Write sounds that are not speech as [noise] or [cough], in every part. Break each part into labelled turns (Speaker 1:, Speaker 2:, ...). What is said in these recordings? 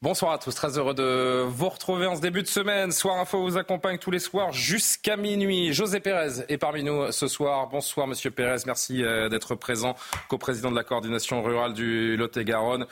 Speaker 1: Bonsoir à tous, très heureux de vous retrouver en ce début de semaine. Soir Info vous accompagne tous les soirs jusqu'à minuit. José Pérez est parmi nous ce soir. Bonsoir Monsieur Pérez, merci euh, d'être présent, co-président de la coordination rurale du Lot-et-Garonne.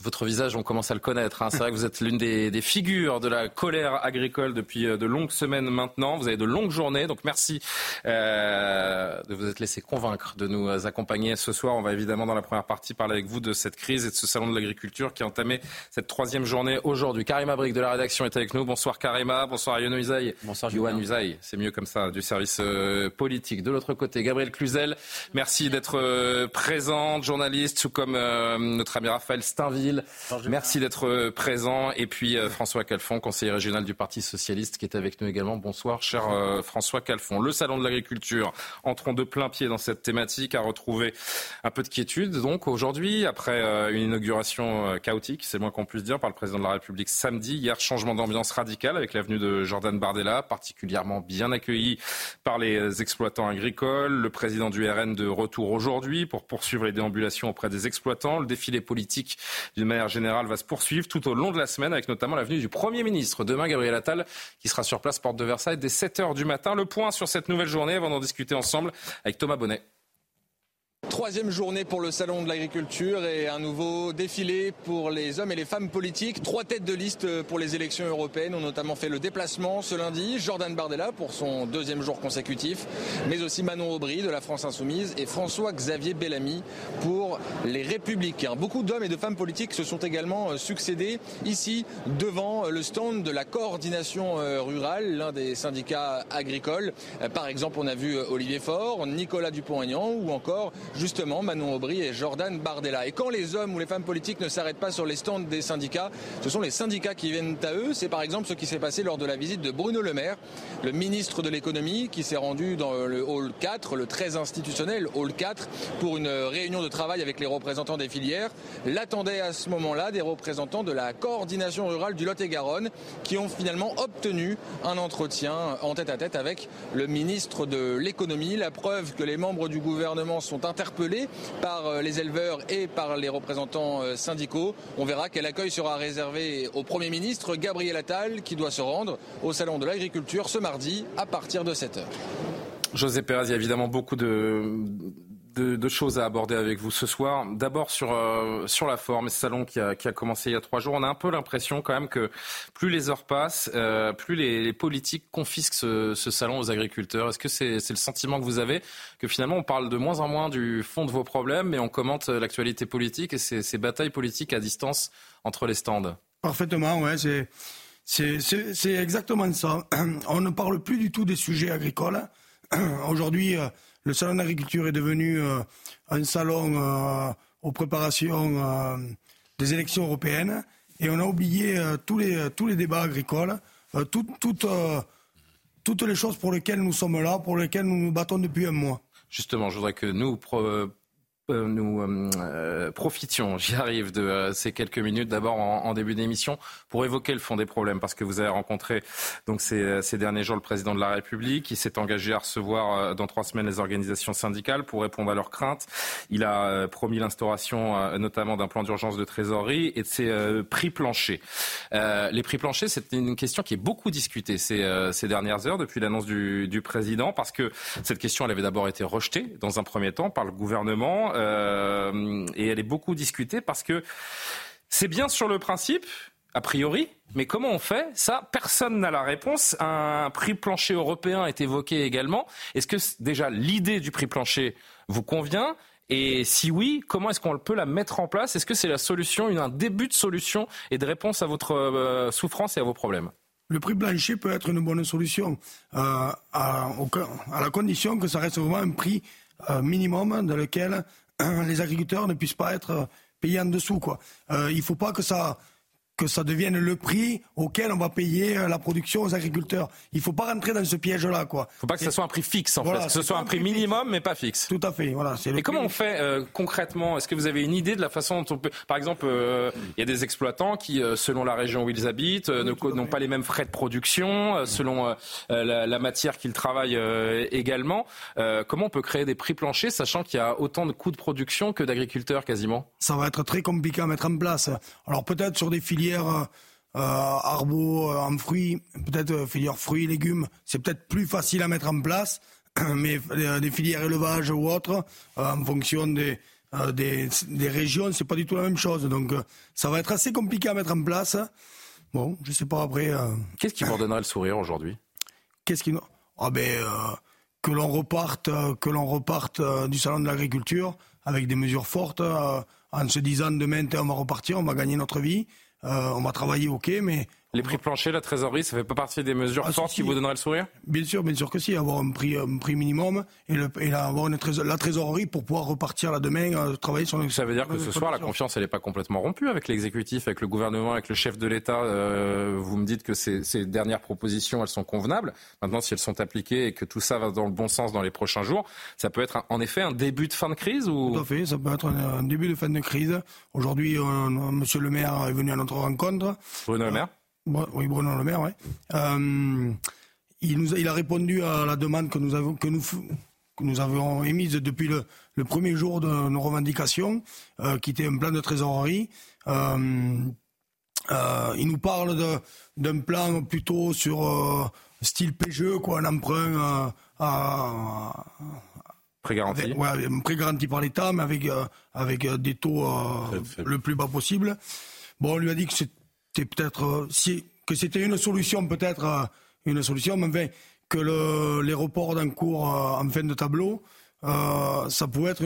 Speaker 1: Votre visage, on commence à le connaître. Hein. C'est vrai que vous êtes l'une des, figures de la colère agricole depuis euh, de longues semaines maintenant. Vous avez de longues journées, donc merci euh, de vous être laissé convaincre de nous accompagner ce soir. On va évidemment dans la première partie parler avec vous de cette crise et de ce salon de l'agriculture qui a entamé cette troisième journée aujourd'hui. Karima Brick de la rédaction est avec nous. Bonsoir Karima, bonsoir Yono Usaï.
Speaker 2: Bonsoir
Speaker 1: Yohan Usaï, c'est mieux comme ça, du service euh, politique. De l'autre côté, Gabriel Cluzel, merci d'être euh, présente, journaliste, tout comme euh, notre ami Raphaël Steinville. Merci d'être présent. Et puis François Calfon, conseiller régional du Parti Socialiste, qui est avec nous également. Bonsoir, cher François Calfon. Le Salon de l'Agriculture, entrons de plein pied dans cette thématique, à retrouver un peu de quiétude. Donc aujourd'hui, après une inauguration chaotique, c'est moins qu'on puisse dire, par le président de la République samedi. Hier, changement d'ambiance radical avec l'avenue de Jordan Bardella, particulièrement bien accueilli par les exploitants agricoles. Le président du RN de retour aujourd'hui pour poursuivre les déambulations auprès des exploitants. Le défilé politique, d'une manière générale, va se poursuivre tout au long de la semaine avec notamment l'avenue du Premier ministre. Demain, Gabriel Attal qui sera sur place, porte de Versailles, dès 7h du matin. Le point sur cette nouvelle journée avant d'en discuter ensemble avec Thomas Bonnet.
Speaker 3: Troisième journée pour le Salon de l'agriculture et un nouveau défilé pour les hommes et les femmes politiques. Trois têtes de liste pour les élections européennes ont notamment fait le déplacement ce lundi. Jordan Bardella pour son deuxième jour consécutif, mais aussi Manon Aubry de la France Insoumise et François-Xavier Bellamy pour les Républicains. Beaucoup d'hommes et de femmes politiques se sont également succédés ici devant le stand de la coordination rurale, l'un des syndicats agricoles. Par exemple, on a vu Olivier Faure, Nicolas Dupont-Aignan ou encore justement Manon Aubry et Jordan Bardella. Et quand les hommes ou les femmes politiques ne s'arrêtent pas sur les stands des syndicats, ce sont les syndicats qui viennent à eux. C'est par exemple ce qui s'est passé lors de la visite de Bruno Le Maire, le ministre de l'économie, qui s'est rendu dans le hall 4, le très institutionnel hall 4, pour une réunion de travail avec les représentants des filières. L'attendaient à ce moment-là des représentants de la coordination rurale du Lot-et-Garonne, qui ont finalement obtenu un entretien en tête à tête avec le ministre de l'économie. La preuve que les membres du gouvernement sont par les éleveurs et par les représentants syndicaux. On verra quel accueil sera réservé au Premier ministre Gabriel Attal qui doit se rendre au Salon de l'Agriculture ce mardi à partir de 7h.
Speaker 1: José Pérez, y a évidemment beaucoup de, de, de, choses à aborder avec vous ce soir. D'abord sur, euh, sur la forme, ce salon qui a, commencé il y a trois jours, on a un peu l'impression quand même que plus les heures passent, euh, plus les, politiques confisquent ce, salon aux agriculteurs. Est-ce que c'est est le sentiment que vous avez que finalement on parle de moins en moins du fond de vos problèmes, mais on commente l'actualité politique et ces, batailles politiques à distance entre les stands?
Speaker 4: Parfaitement, ouais, c'est... C'est exactement ça. [clears throat] On ne parle plus du tout des sujets agricoles. [clears throat] Aujourd'hui, le salon d'agriculture est devenu un salon aux préparations des élections européennes et on a oublié tous, les, tous les débats agricoles, tout, tout, toutes les choses pour lesquelles nous sommes là, pour lesquelles nous nous battons depuis un mois.
Speaker 1: Justement, je voudrais que nous euh, nous euh, profitions, j'y arrive, de euh, ces quelques minutes d'abord en, début d'émission pour évoquer le fond des problèmes parce que vous avez rencontré donc ces, derniers jours le président de la République qui s'est engagé à recevoir dans trois semaines les organisations syndicales pour répondre à leurs craintes. Il a promis l'instauration notamment d'un plan d'urgence de trésorerie et de ses prix planchers. les prix planchers, c'est une question qui est beaucoup discutée ces, ces dernières heures depuis l'annonce du, du président parce que cette question elle avait d'abord été rejetée dans un premier temps par le gouvernement euh, et elle est beaucoup discutée parce que c'est bien sur le principe, a priori, mais comment on fait? Ça, personne n'a la réponse. Un prix plancher européen est évoqué également. Est-ce que déjà l'idée du prix plancher vous convient? Et si oui, comment est-ce qu'on peut la mettre en place? Est-ce que c'est la solution, un début de solution et de réponse à votre euh, souffrance et à vos problèmes?
Speaker 4: Le prix plancher peut être une bonne solution, euh, à, la condition que ça reste vraiment un prix minimum dans lequel [clears throat] les agriculteurs ne puissent pas être payés en dessous. Quoi. il ne faut pas que ça que ça devienne le prix auquel on va payer euh, la production aux agriculteurs. Il ne faut pas rentrer dans ce piège-là.
Speaker 1: Il ne faut pas que ce soit un prix fixe, en fait. Que ce soit un prix minimum, mais pas fixe.
Speaker 4: Tout à fait, voilà.
Speaker 1: Et comment on fait euh, concrètement? Est-ce que vous avez une idée de la façon dont on peut... Par exemple, euh, il y a des exploitants qui, selon la région où ils habitent, n'ont pas les mêmes frais de production, selon la, la, matière qu'ils travaillent également. comment on peut créer des prix planchers, sachant qu'il y a autant de coûts de production que d'agriculteurs, quasiment?
Speaker 4: Ça va être très compliqué à mettre en place. Alors peut-être sur des filières filière euh, euh, arbo euh, en fruits, peut-être filière fruits légumes, c'est peut-être plus facile à mettre en place, [clears throat] mais des filières élevage ou autres, en fonction des, des, des, régions, c'est pas du tout la même chose. Donc ça va être assez compliqué à mettre en place. Bon, je sais pas après. [laughs]
Speaker 1: Qu'est-ce qui vous donnerait le sourire aujourd'hui?
Speaker 4: Qu'est-ce qui ah ben que l'on reparte, que l'on reparte du salon de l'agriculture avec des mesures fortes, en se disant demain on va repartir, on va gagner notre vie. Euh, on va travailler, ok, mais
Speaker 1: les prix planchers, la trésorerie, ça fait pas partie des mesures ah, fortes qui vous donneraient le sourire?
Speaker 4: Bien sûr, bien sûr que si. Avoir un prix, un prix minimum et, le, et avoir une la trésorerie pour pouvoir repartir là demain, euh, travailler sur.
Speaker 1: Ça veut dire que ce soir, la confiance, elle n'est pas complètement rompue avec l'exécutif, avec le gouvernement, avec le chef de l'État. Euh, vous me dites que ces, ces, dernières propositions, elles sont convenables. Maintenant, si elles sont appliquées et que tout ça va dans le bon sens dans les prochains jours, ça peut être en effet un début de fin de crise ou
Speaker 4: Tout à fait, ça peut être un, début de fin de crise. Aujourd'hui, Monsieur le Maire est venu à notre rencontre.
Speaker 1: Bruno Le Maire?
Speaker 4: Oui, Bruno Le Maire, oui. Euh, il, nous a, il a répondu à la demande que nous avons, que nous, que nous avons émise depuis le, le premier jour de nos revendications, euh, qui était un plan de trésorerie. Euh, il nous parle d'un plan plutôt sur style PGE, quoi, un emprunt à,
Speaker 1: prêt garanti.
Speaker 4: ouais, un prêt garanti par l'État, mais avec avec des taux le plus bas possible. Bon, on lui a dit que c'est peut-être euh, que c'était une solution, peut-être euh, une solution, mais enfin, que le, les reports d'un cours euh, en fin de tableau, ça pouvait être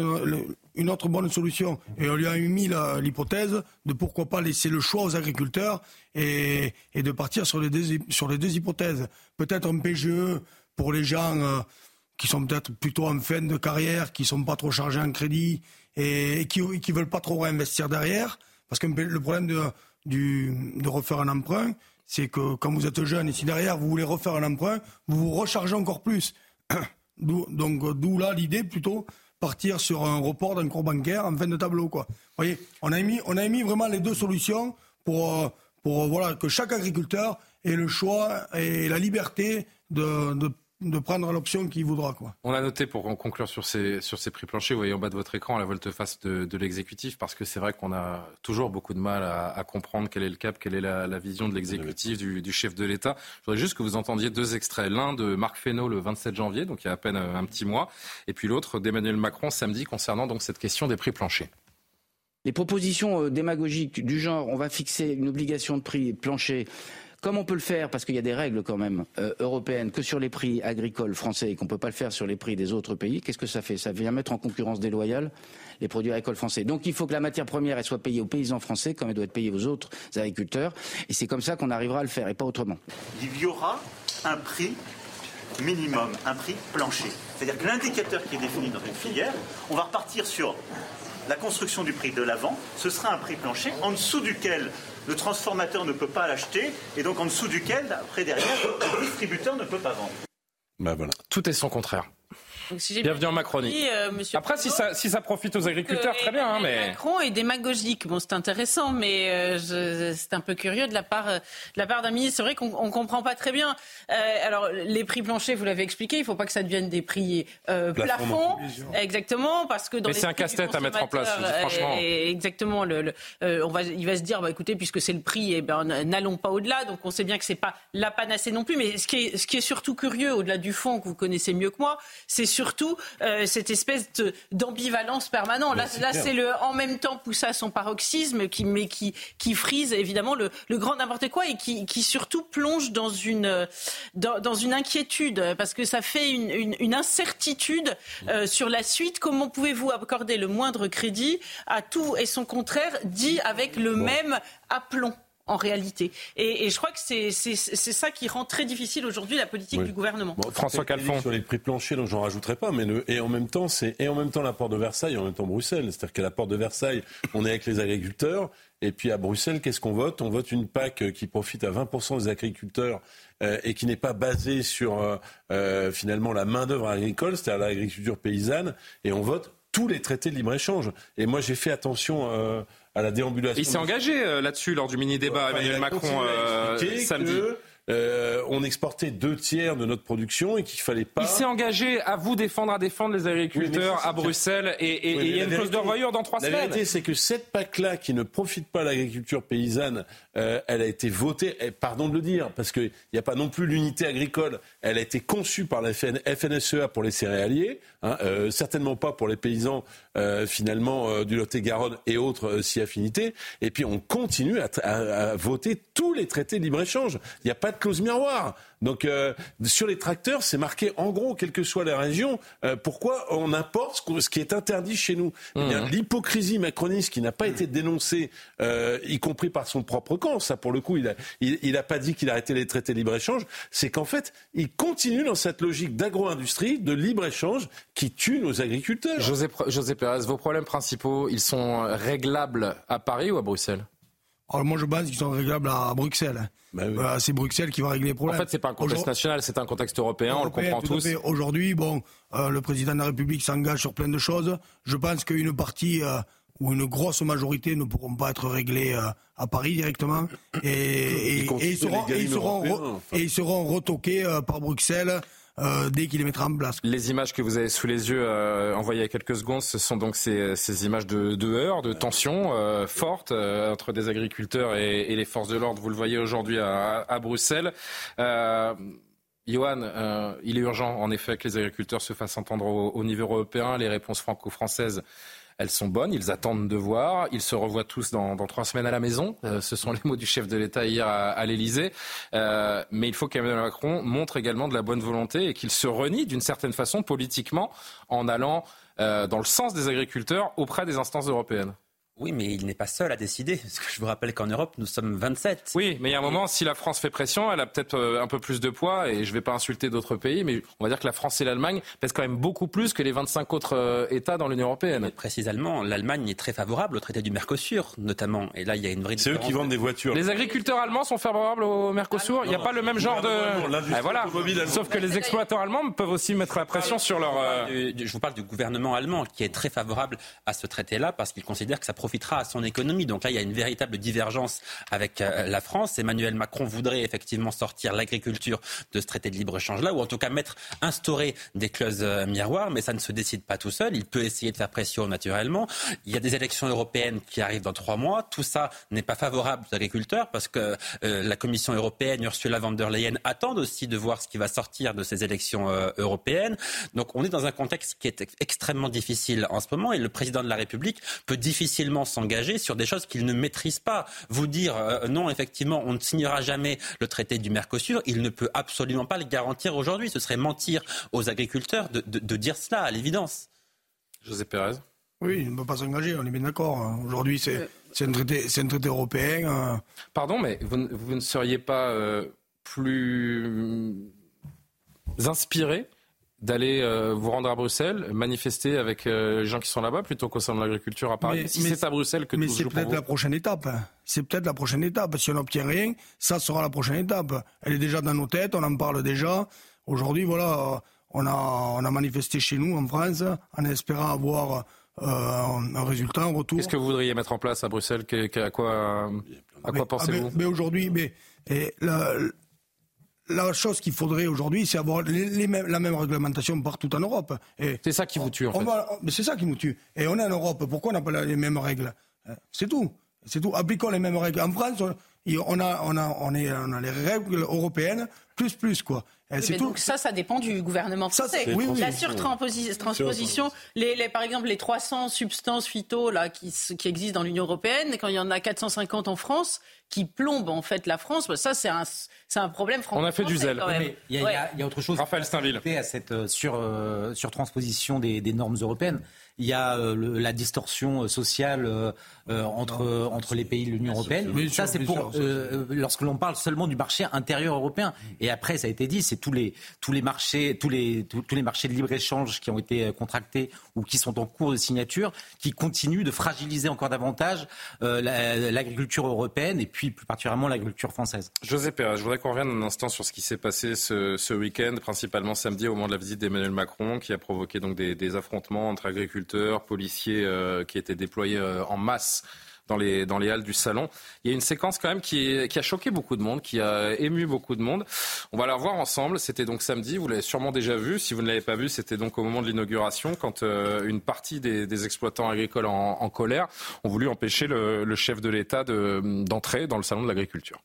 Speaker 4: une, autre bonne solution. Et on lui a mis l'hypothèse de pourquoi pas laisser le choix aux agriculteurs et, et de partir sur les deux, sur les deux hypothèses. Peut-être un PGE pour les gens qui sont peut-être plutôt en fin de carrière, qui sont pas trop chargés en crédit et, qui ne veulent pas trop réinvestir derrière. Parce que le problème de, de refaire un emprunt, c'est que quand vous êtes jeune et si derrière vous voulez refaire un emprunt, vous vous rechargez encore plus. [coughs] donc d'où là l'idée plutôt partir sur un report d'un cours bancaire en fin de tableau quoi. Vous voyez, on a émis on a vraiment les deux solutions pour euh, pour voilà que chaque agriculteur ait le choix et la liberté de de prendre l'option qu'il voudra. Quoi.
Speaker 1: On a noté, pour conclure sur ces, sur ces prix planchers, vous voyez en bas de votre écran la volte-face de, de l'exécutif, parce que c'est vrai qu'on a toujours beaucoup de mal à, à, comprendre quel est le cap, quelle est la, la vision de l'exécutif, du, du, chef de l'État. Je voudrais juste que vous entendiez deux extraits. L'un de Marc Fesneau le 27 janvier, donc il y a à peine un petit mois, et puis l'autre d'Emmanuel Macron samedi concernant donc cette question des prix planchers.
Speaker 2: Les propositions euh, démagogiques du genre on va fixer une obligation de prix plancher comme on peut le faire, parce qu'il y a des règles quand même euh, européennes, que sur les prix agricoles français et qu'on ne peut pas le faire sur les prix des autres pays, qu'est-ce que ça fait? Ça vient mettre en concurrence déloyale les produits agricoles français. Donc il faut que la matière première soit payée aux paysans français comme elle doit être payée aux autres agriculteurs. Et c'est comme ça qu'on arrivera à le faire et pas autrement.
Speaker 5: Il y aura un prix minimum, un prix plancher. C'est-à-dire que l'indicateur qui est défini dans une filière, on va repartir sur la construction du prix de l'avant, ce sera un prix plancher en dessous duquel le transformateur ne peut pas l'acheter, et donc en dessous duquel, après derrière, le distributeur ne peut pas vendre.
Speaker 1: Ben voilà. Tout est son contraire. Bienvenue en Macronie. Euh, Après, si, ça, si ça profite aux agriculteurs, très bien. Hein, mais...
Speaker 6: Macron est démagogique. Bon, c'est intéressant, mais euh, c'est un peu curieux de la part, euh, de la part d'un ministre. C'est vrai qu'on ne comprend pas très bien. alors, les prix planchers, vous l'avez expliqué, il ne faut pas que ça devienne des prix plafonds. Exactement, parce que
Speaker 1: dans Mais c'est un casse-tête à mettre en place, franchement.
Speaker 6: exactement. Le, on va, il va se dire, bah, écoutez, puisque c'est le prix, eh ben, n'allons pas au-delà. Donc, on sait bien que c'est pas la panacée non plus. Mais ce qui est, ce qui est surtout curieux, au-delà du fond que vous connaissez mieux que moi, c'est surtout euh, cette espèce d'ambivalence permanente. Là, là c'est le en même temps poussé à son paroxysme, qui, mais qui, qui frise évidemment le, le grand n'importe quoi et qui, qui, surtout plonge dans une, dans, dans, une inquiétude, parce que ça fait une, une, une incertitude euh, sur la suite. Comment pouvez-vous accorder le moindre crédit à tout et son contraire dit avec le même aplomb? En réalité. Et, je crois que c'est ça qui rend très difficile aujourd'hui la politique du gouvernement.
Speaker 1: François Calfon.
Speaker 7: Sur les prix planchers, donc j'en rajouterai pas, mais le, et en même temps, c'est et en même temps la porte de Versailles, et en même temps Bruxelles. C'est-à-dire qu'à la porte de Versailles, on est avec les agriculteurs, et puis à Bruxelles, qu'est-ce qu'on vote? On vote une PAC qui profite à 20% des agriculteurs euh, et qui n'est pas basée sur euh, euh, finalement la main-d'œuvre agricole, c'est-à-dire l'agriculture paysanne, et on vote tous les traités de libre-échange. Et moi, j'ai fait attention à la déambulation.
Speaker 1: Il s'est engagé là-dessus lors du mini-débat Emmanuel Macron samedi.
Speaker 7: Euh, on exportait deux tiers de notre production et qu'il fallait pas.
Speaker 1: Il s'est engagé à vous défendre, à défendre les agriculteurs à Bruxelles et, il y a une clause de revoyure dans trois semaines.
Speaker 7: La vérité, c'est que cette PAC-là, qui ne profite pas à l'agriculture paysanne, euh, elle a été votée, pardon de le dire, parce qu'il n'y a pas non plus l'unité agricole, elle a été conçue par la FNSEA pour les céréaliers, hein, euh, certainement pas pour les paysans finalement du Lot-et-Garonne et autres si affinités. Et puis on continue à, à voter tous les traités de libre-échange. Il n'y a pas de clause miroir. Donc euh, sur les tracteurs, c'est marqué en gros, quelle que soit la région, euh, pourquoi on importe ce, qui est interdit chez nous. Mmh. L'hypocrisie macroniste qui n'a pas été dénoncée, euh, y compris par son propre camp, ça pour le coup, il n'a il, a pas dit qu'il arrêtait les traités libre-échange, c'est qu'en fait, il continue dans cette logique d'agro-industrie, de libre-échange, qui tue nos agriculteurs.
Speaker 1: José, José Pérez, vos problèmes principaux, ils sont réglables à Paris ou à Bruxelles
Speaker 4: alors moi je pense qu'ils sont réglables à Bruxelles. Bah euh, c'est Bruxelles qui va régler les problèmes.
Speaker 1: En fait, c'est pas un contexte national, c'est un contexte européen, on le comprend tous.
Speaker 4: Aujourd'hui, bon, euh, le président de la République s'engage sur plein de choses. Je pense qu'une partie euh, ou une grosse majorité ne pourront pas être réglées à Paris directement et, ils, seront, et ils seront retoqués par Bruxelles euh, dès qu'il les en place.
Speaker 1: Les images que vous avez sous les yeux euh, envoyées il y a quelques secondes, ce sont donc ces, ces images de, de heurts, de tensions euh, fortes euh, entre des agriculteurs et, et, les forces de l'ordre. Vous le voyez aujourd'hui à, à, Bruxelles. Johan, il est urgent en effet que les agriculteurs se fassent entendre au, au niveau européen. Les réponses franco-françaises elles sont bonnes, ils attendent de voir, ils se revoient tous dans, trois semaines à la maison. Euh, ce sont les mots du chef de l'État hier à, l'Élysée. Euh, mais il faut qu'Emmanuel Macron montre également de la bonne volonté et qu'il se renie d'une certaine façon politiquement en allant euh, dans le sens des agriculteurs auprès des instances européennes.
Speaker 8: Oui, mais il n'est pas seul à décider. Parce que je vous rappelle qu'en Europe, nous sommes 27.
Speaker 1: Oui, mais il y a un moment, si la France fait pression, elle a peut-être euh, un peu plus de poids. Et je ne vais pas insulter d'autres pays, mais on va dire que la France et l'Allemagne pèsent quand même beaucoup plus que les 25 autres euh, États dans l'Union européenne.
Speaker 8: précisément, l'Allemagne est très favorable au traité du Mercosur, notamment. Et là, il y a une vraie
Speaker 7: C'est eux qui vendent des voitures.
Speaker 1: Les agriculteurs allemands sont favorables au Mercosur. il n'y a pas le même genre de. Ah, voilà. Sauf que les exploitants allemands peuvent aussi mettre la pression sur leur.
Speaker 8: Euh, je vous parle du gouvernement allemand qui est très favorable à ce traité-là parce qu'il considère que ça profitera à son économie donc là, il y a une véritable divergence avec euh, la France. Emmanuel Macron voudrait effectivement sortir l'agriculture de ce traité de libre-échange-là, ou en tout cas mettre, instaurer des clauses euh, miroirs, mais ça ne se décide pas tout seul. Il peut essayer de faire pression naturellement. Il y a des élections européennes qui arrivent dans trois mois. Tout ça n'est pas favorable aux agriculteurs parce que euh, la Commission européenne, Ursula von der Leyen, attendent aussi de voir ce qui va sortir de ces élections européennes. Donc on est dans un contexte qui est extrêmement difficile en ce moment et le président de la République peut difficilement s'engager sur des choses qu'il ne maîtrise pas. Vous dire euh, non, effectivement, on ne signera jamais le traité du Mercosur, il ne peut absolument pas le garantir aujourd'hui. Ce serait mentir aux agriculteurs de, dire cela, à l'évidence.
Speaker 1: José Pérez.
Speaker 4: Oui, il ne peut pas s'engager, on est bien d'accord. Aujourd'hui, c'est un, traité, un traité européen. Euh.
Speaker 1: Pardon, mais vous, ne seriez pas euh, plus inspiré d'aller euh, vous rendre à Bruxelles, manifester avec euh, les gens qui sont là-bas plutôt qu'au sein de l'agriculture à Paris. si c'est à Bruxelles que
Speaker 4: mais
Speaker 1: tout
Speaker 4: c'est peut-être la prochaine étape. C'est peut-être la prochaine étape. Si on n'obtient rien, ça sera la prochaine étape. Elle est déjà dans nos têtes, on en parle déjà. Aujourd'hui, voilà, on a, on a manifesté chez nous en France en espérant avoir euh, un résultat, un retour.
Speaker 1: Qu'est-ce que vous voudriez mettre en place à Bruxelles? À quoi, à quoi pensez-vous?
Speaker 4: mais, mais aujourd'hui, mais et la, la chose qu'il faudrait aujourd'hui, c'est avoir les, la même réglementation partout en Europe.
Speaker 1: C'est ça qui vous tue, en fait.
Speaker 4: c'est ça qui nous tue. Et on est en Europe, pourquoi on n'a pas les mêmes règles? Hein? C'est tout. C'est tout. Appliquons les mêmes règles. En France, on a, on a, on est, on a les règles européennes, plus, plus, quoi.
Speaker 6: Tout. Donc ça, ça dépend du gouvernement français. oui, la surtransposition, les, les, par exemple, les 300 substances phyto là, qui, qui existent dans l'Union européenne, quand il y en a 450 en France, qui plombent en fait la France, bah, ça c'est un, c'est un problème
Speaker 1: On a fait du zèle.
Speaker 9: Il y, y, a autre chose.
Speaker 1: Raphaël Steinville.
Speaker 9: À cette euh, sur, euh, surtransposition des, des normes européennes il y a euh, la distorsion euh, sociale euh, entre, entre les pays de l'Union européenne. ça, c'est pour euh, lorsque l'on parle seulement du marché intérieur européen. Et après, ça a été dit, c'est tous les, tous les marchés, tous les, tous, les marchés de libre-échange qui ont été euh, contractés ou qui sont en cours de signature, qui continuent de fragiliser encore davantage l'agriculture européenne et puis plus particulièrement l'agriculture française.
Speaker 1: José Perez, je voudrais qu'on revienne un instant sur ce qui s'est passé ce, ce week-end, principalement samedi au moment de la visite d'Emmanuel Macron, qui a provoqué donc des, des affrontements entre agriculteurs, policiers qui étaient déployés en masse dans les, dans les halles du salon. Il y a une séquence quand même qui, qui a choqué beaucoup de monde, qui a ému beaucoup de monde. On va la revoir ensemble. C'était donc samedi, vous l'avez sûrement déjà vu. Si vous ne l'avez pas vu, c'était donc au moment de l'inauguration, quand euh, une partie des, des, exploitants agricoles en, en, colère ont voulu empêcher le, le chef de l'État d'entrer dans le salon de l'agriculture.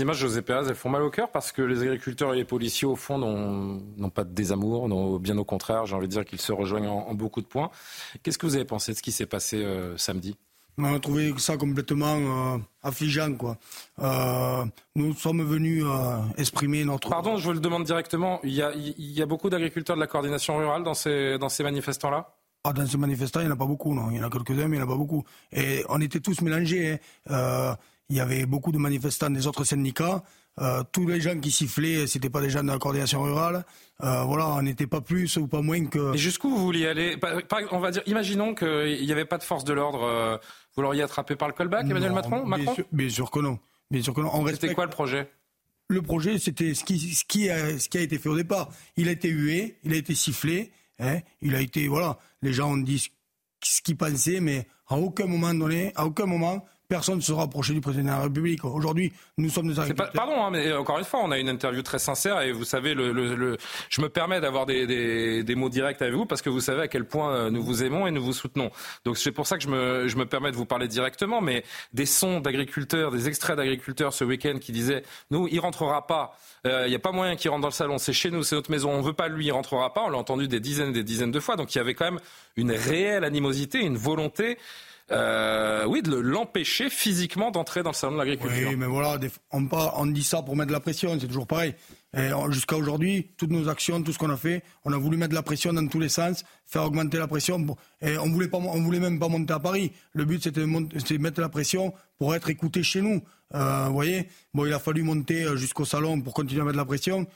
Speaker 1: Ces images, José Pérez, elles font mal au cœur parce que les agriculteurs et les policiers, au fond, n'ont pas de désamour, bien au contraire, j'ai envie de dire qu'ils se rejoignent en, beaucoup de points. Qu'est-ce que vous avez pensé de ce qui s'est passé euh, samedi?
Speaker 4: On a trouvé ça complètement euh, affligeant. Quoi. Euh, nous sommes venus exprimer notre...
Speaker 1: Pardon, je vous le demande directement. Il y a, il y a beaucoup d'agriculteurs de la coordination rurale dans ces, dans ces manifestants-là?
Speaker 4: Ah, dans ces manifestants, il n'y en a pas beaucoup, non. Il y en a quelques-uns, mais il n'y en a pas beaucoup. Et on était tous mélangés. Hein il y avait beaucoup de manifestants des autres syndicats. Euh, tous les gens qui sifflaient, c'était pas des gens de la coordination rurale. Euh, voilà, on n'était pas plus ou pas moins que.
Speaker 1: Et jusqu'où vous vouliez aller On va dire, imaginons qu'il n'y avait pas de force de l'ordre. Euh, vous l'auriez attrapé par le callback, Emmanuel Macron,
Speaker 4: bien, sûr, bien, sûr, que non. Bien sûr que non.
Speaker 1: C'était quoi le projet
Speaker 4: Le projet, c'était ce qui, ce, qui a, ce qui a été fait au départ. Il a été hué, il a été sifflé, hein, il a été voilà. Les gens ont dit ce qu'ils pensaient, mais à aucun moment donné, à aucun moment, personne ne se rapprocher du président de la République. Aujourd'hui, nous sommes des agriculteurs.
Speaker 1: pardon, hein, mais euh, encore une fois, on a une interview très sincère et vous savez, le, le, je me permets d'avoir des, des, des, mots directs avec vous parce que vous savez à quel point euh, nous vous aimons et nous vous soutenons. Donc c'est pour ça que je me, je me permets de vous parler directement, mais des sons d'agriculteurs, des extraits d'agriculteurs ce week-end qui disaient, nous, il rentrera pas. Il euh, n'y a pas moyen qu'il rentre dans le salon. C'est chez nous, c'est notre maison. On veut pas lui, il rentrera pas. On l'a entendu des dizaines, des dizaines de fois. Donc il y avait quand même une réelle animosité, une volonté euh, oui, de l'empêcher physiquement d'entrer dans le salon de l'agriculture.
Speaker 4: Oui, mais voilà, on, dit ça pour mettre de la pression, c'est toujours pareil. Jusqu'à aujourd'hui, toutes nos actions, tout ce qu'on a fait, on a voulu mettre de la pression dans tous les sens, faire augmenter la pression. Et on voulait pas, on voulait même pas monter à Paris. Le but, c'était de, mettre la pression pour être écouté chez nous. Euh, vous voyez, bon, il a fallu monter euh, jusqu'au salon pour continuer à mettre la pression.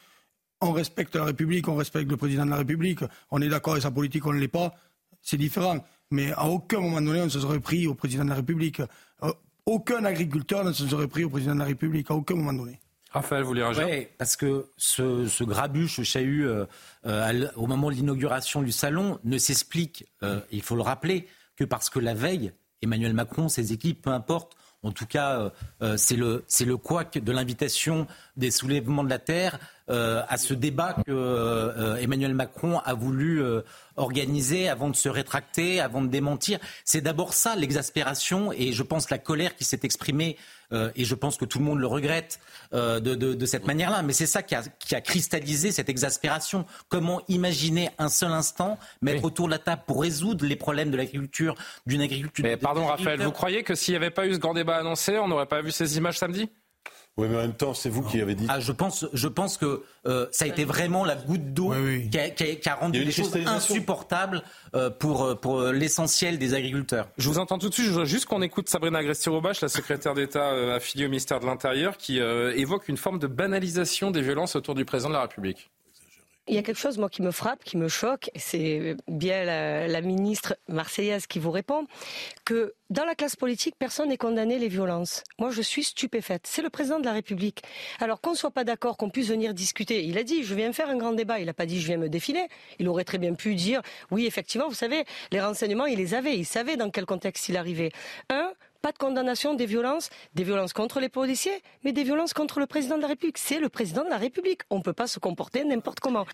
Speaker 4: On respecte la République, on respecte le président de la République. On est d'accord avec sa politique, on ne l'est pas. C'est différent mais à aucun moment donné, on ne se serait pris au président de la République. Euh, aucun agriculteur ne se serait pris au président de la République, à aucun moment donné.
Speaker 1: Raphaël, vous voulez réagir
Speaker 9: Oui, parce que ce, ce grabuge, ce chahut, euh, euh, au moment de l'inauguration du salon, ne s'explique, il faut le rappeler, que parce que la veille, Emmanuel Macron, ses équipes, peu importe, en tout cas, c'est le, le couac de l'invitation des soulèvements de la terre à ce débat que Emmanuel Macron a voulu organisé avant de se rétracter, avant de démentir. C'est d'abord ça l'exaspération et je pense la colère qui s'est exprimée euh, et je pense que tout le monde le regrette euh, de, de, de, cette manière-là. Mais c'est ça qui a, qui a, cristallisé cette exaspération. Comment imaginer un seul instant mettre autour de la table pour résoudre les problèmes de l'agriculture, d'une agriculture.
Speaker 1: Mais pardon, Raphaël, vous croyez que s'il n'y avait pas eu ce grand débat annoncé, on n'aurait pas vu ces images samedi?
Speaker 7: Oui, mais en même temps, c'est vous qui avez dit.
Speaker 9: Ah, je pense, je pense que euh, ça a été vraiment la goutte d'eau qui, qui, a rendu les choses insupportables euh, pour, euh, pour l'essentiel des agriculteurs.
Speaker 1: Je vous entends tout de suite. Je voudrais juste qu'on écoute Sabrina Agresti-Roubache, la secrétaire d'État affiliée au ministère de l'Intérieur, qui évoque une forme de banalisation des violences autour du président de la République.
Speaker 10: Il y a quelque chose, moi, qui me frappe, qui me choque, et c'est bien la, ministre marseillaise qui vous répond, que dans la classe politique, personne n'est condamné les violences. Moi, je suis stupéfaite. C'est le président de la République. Alors qu'on ne soit pas d'accord, qu'on puisse venir discuter. Il a dit, je viens faire un grand débat. Il n'a pas dit, je viens me défiler. Il aurait très bien pu dire, oui, effectivement, vous savez, les renseignements, il les avait. Il savait dans quel contexte il arrivait. Un, pas de condamnation des violences, des violences contre les policiers, mais des violences contre le président de la République. C'est le président de la République. On ne peut pas se comporter n'importe comment.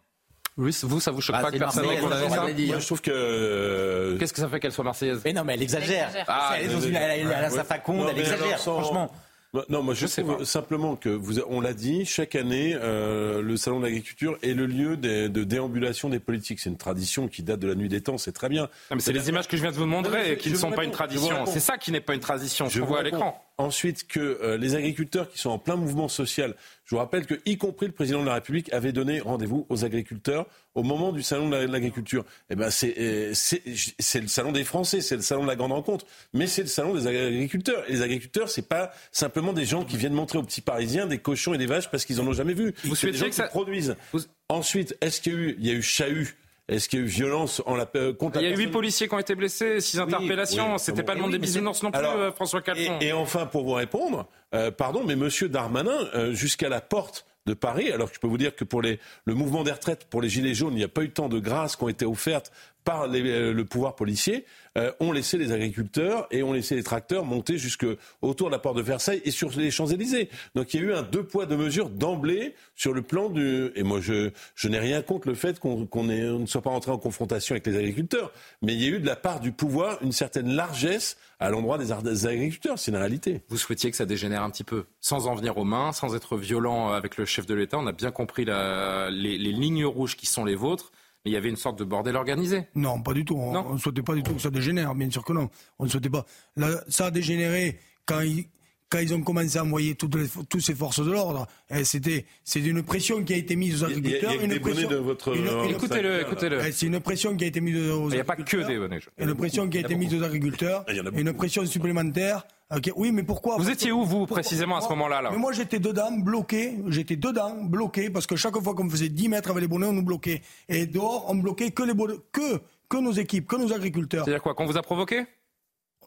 Speaker 1: Oui, vous, ça vous choque
Speaker 9: Bah,
Speaker 1: pas que personne
Speaker 9: Marseillaise,
Speaker 1: n'ait ça
Speaker 9: l'a dit.
Speaker 7: Moi, je trouve que. euh,
Speaker 1: Qu'est-ce que ça fait qu'elle soit marseillaise?
Speaker 9: Mais non, mais elle exagère.
Speaker 6: exagère.
Speaker 1: Ah,
Speaker 9: elle, est dans une, elle, elle a sa faconde, elle exagère, franchement.
Speaker 7: Non, Non, moi je,
Speaker 1: Je sais
Speaker 7: trouve
Speaker 1: pas.
Speaker 7: simplement que vous, on l'a dit, chaque année, euh, le salon de l'agriculture est le lieu des- de déambulation des politiques. C'est une tradition qui date de la nuit des temps, c'est très bien.
Speaker 1: Non, mais c'est les images que je viens de vous montrer
Speaker 7: Non,
Speaker 1: qui
Speaker 7: je
Speaker 1: ne sont pas une
Speaker 7: je
Speaker 1: tradition. C'est ça qui n'est pas une tradition,
Speaker 7: vous
Speaker 1: voit à l'écran.
Speaker 7: Ensuite, que euh, les agriculteurs qui sont en plein mouvement social, je vous rappelle que, y compris le président de la République, avait donné rendez-vous aux agriculteurs au moment du salon de la- de l'agriculture. Eh ben, c'est euh, c'est le salon des Français, c'est le salon de la grande rencontre, mais c'est le salon des agriculteurs. Et les agriculteurs, c'est pas simplement des gens qui viennent montrer aux petits Parisiens des cochons et des vaches parce qu'ils en ont jamais vu.
Speaker 1: Vous
Speaker 7: C'est des gens
Speaker 1: que
Speaker 7: qui produisent.
Speaker 1: Vous-
Speaker 7: Ensuite, est-ce qu'il y a eu, il y a eu chahut Est-ce qu'il y a eu violence en la, euh, contre
Speaker 1: Il y a huit policiers qui ont été blessés, six interpellations.
Speaker 7: oui,
Speaker 1: C'était
Speaker 7: bon.
Speaker 1: pas le
Speaker 7: Eh
Speaker 1: monde
Speaker 7: oui,
Speaker 1: des bisounours non plus,
Speaker 7: Alors,
Speaker 1: euh, François Calfon.
Speaker 7: Et, et enfin, pour vous répondre, euh, pardon, mais Monsieur Darmanin, euh, jusqu'à la porte de Paris, alors que je peux vous dire que pour les, le mouvement des retraites, pour les Gilets jaunes, il n'y a pas eu tant de grâces qui ont été offertes par euh, le pouvoir policier, euh, ont laissé les agriculteurs et ont laissé les tracteurs monter jusque autour de la porte de Versailles et sur les Champs-Élysées. Donc il y a eu un deux poids, deux mesures d'emblée sur le plan du... Et moi, je, je n'ai rien contre le fait qu'on ne soit pas entré en confrontation avec les agriculteurs, mais il y a eu de la part du pouvoir une certaine largesse à l'endroit des, agriculteurs, c'est une réalité.
Speaker 1: Vous souhaitiez que ça dégénère un petit peu, sans en venir aux mains, sans être violent avec le chef de l'État. On a bien compris les lignes rouges qui sont les vôtres, mais il y avait une sorte de bordel organisé.
Speaker 4: Non, pas du tout. On ne souhaitait pas du tout que ça dégénère, bien sûr que non. On ne souhaitait pas. Là, ça a dégénéré quand ils, quand ils ont commencé à envoyer toutes, les, toutes ces forces de l'ordre. Et C'était c'est une pression qui a été mise aux
Speaker 7: Il y a- il y a
Speaker 4: agriculteurs. une pression-
Speaker 7: de votre,
Speaker 4: une-
Speaker 7: euh,
Speaker 4: une-
Speaker 1: Écoutez-le, écoutez-le.
Speaker 4: C'est une pression qui a été mise aux
Speaker 1: Il n'y a pas que
Speaker 4: agriculteurs.
Speaker 1: des bonnets.
Speaker 4: Une pression qui a été mise aux agriculteurs.
Speaker 7: Il y en a
Speaker 4: et une pression supplémentaire. Ok, Oui, mais pourquoi
Speaker 1: Vous étiez où, vous,
Speaker 4: pourquoi-
Speaker 1: précisément, à ce moment-là, là
Speaker 4: Mais moi, j'étais dedans, bloqué. J'étais dedans, bloqué, parce que chaque fois qu'on faisait 10 mètres avec les bonnets, on nous bloquait. Et dehors, on bloquait que les bonnets, que, que nos équipes, que nos agriculteurs.
Speaker 1: C'est-à-dire quoi Qu'on vous a provoqué?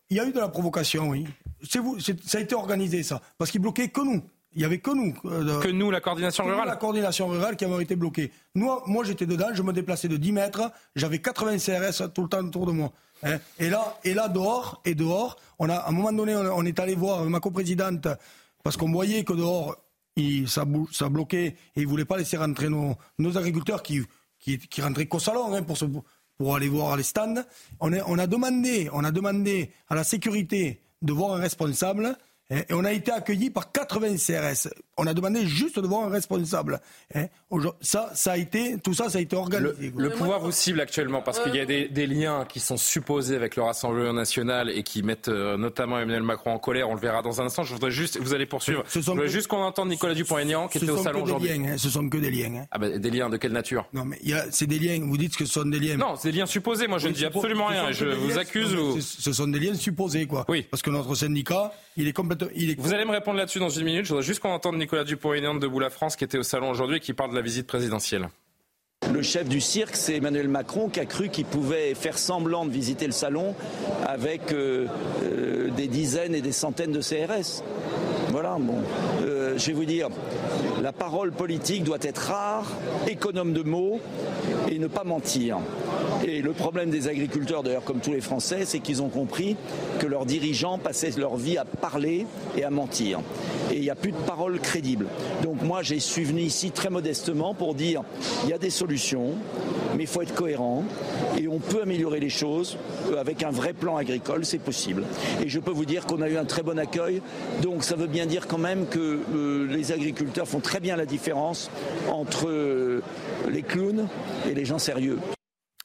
Speaker 4: Il y a eu de la provocation, oui. C'est vous, c'est- ça a été organisé, ça. Parce qu'ils bloquaient que nous. Il y avait que nous. euh,
Speaker 1: Que nous, la coordination
Speaker 4: nous, La
Speaker 1: rurale
Speaker 4: coordination rurale qui avait été bloquée. Nous, moi, j'étais dedans, je me déplaçais de 10 mètres, j'avais 80 CRS tout le temps autour de moi. hein. Et là, et là, dehors, et dehors, on a, à un moment donné, on, on est allé voir ma coprésidente, parce qu'on voyait que dehors, il, ça, ça bloquait, et ils voulaient pas laisser rentrer nos, nos agriculteurs qui, qui, qui rentraient qu'au salon, hein, pour se, pour aller voir les stands. On, a on a demandé à la sécurité de voir un responsable. Hein, Et on a été accueillis par 80 CRS. On a demandé juste de voir un responsable. hein. Ça, ça a été, tout ça, ça a été organisé.
Speaker 1: le pouvoir vous cible actuellement parce qu'il y a des, des liens qui sont supposés avec le Rassemblement national et qui mettent euh, notamment Emmanuel Macron en colère. On le verra dans un instant. Je voudrais juste, vous allez poursuivre.
Speaker 4: Ce
Speaker 1: Je voudrais
Speaker 4: que-
Speaker 1: juste qu'on entende Nicolas Dupont-Aignan qui
Speaker 4: Ce
Speaker 1: était au
Speaker 4: sont
Speaker 1: salon
Speaker 4: que des
Speaker 1: aujourd'hui.
Speaker 4: liens. hein. Ce sont que des liens. hein.
Speaker 1: Ah bah, des liens de quelle nature?
Speaker 4: Non, mais c'est des liens. Vous dites que ce sont des liens.
Speaker 1: Non, c'est des liens supposés. Moi, je
Speaker 4: Oui,
Speaker 1: ne dis absolument rien. Je vous
Speaker 4: liens-
Speaker 1: accuse. ou-
Speaker 4: Ce sont des liens supposés, quoi.
Speaker 1: Oui.
Speaker 4: Parce que notre syndicat, il est complètement. Il est
Speaker 1: Vous allez me répondre là-dessus dans une minute. Je voudrais juste qu'on entende Nicolas Dupont-Aignan de Debout la France qui était au salon aujourd'hui et qui parle de la visite présidentielle.
Speaker 11: Le chef du cirque, c'est Emmanuel Macron qui a cru qu'il pouvait faire semblant de visiter le salon avec euh, euh, des dizaines et des centaines de CRS. Voilà, bon. Euh, je vais vous dire, la parole politique doit être rare, économe de mots et ne pas mentir. Et le problème des agriculteurs, d'ailleurs, comme tous les Français, c'est qu'ils ont compris que leurs dirigeants passaient leur vie à parler et à mentir. Et il n'y a plus de paroles crédibles. Donc moi, suis venu ici très modestement pour dire, il y a des solutions, mais il faut être cohérent et on peut améliorer les choses euh, avec un vrai plan agricole, c'est possible. Et je peux vous dire qu'on a eu un très bon accueil, donc ça veut bien dire quand même que euh, les agriculteurs font très bien la différence entre euh, les clowns et les gens sérieux.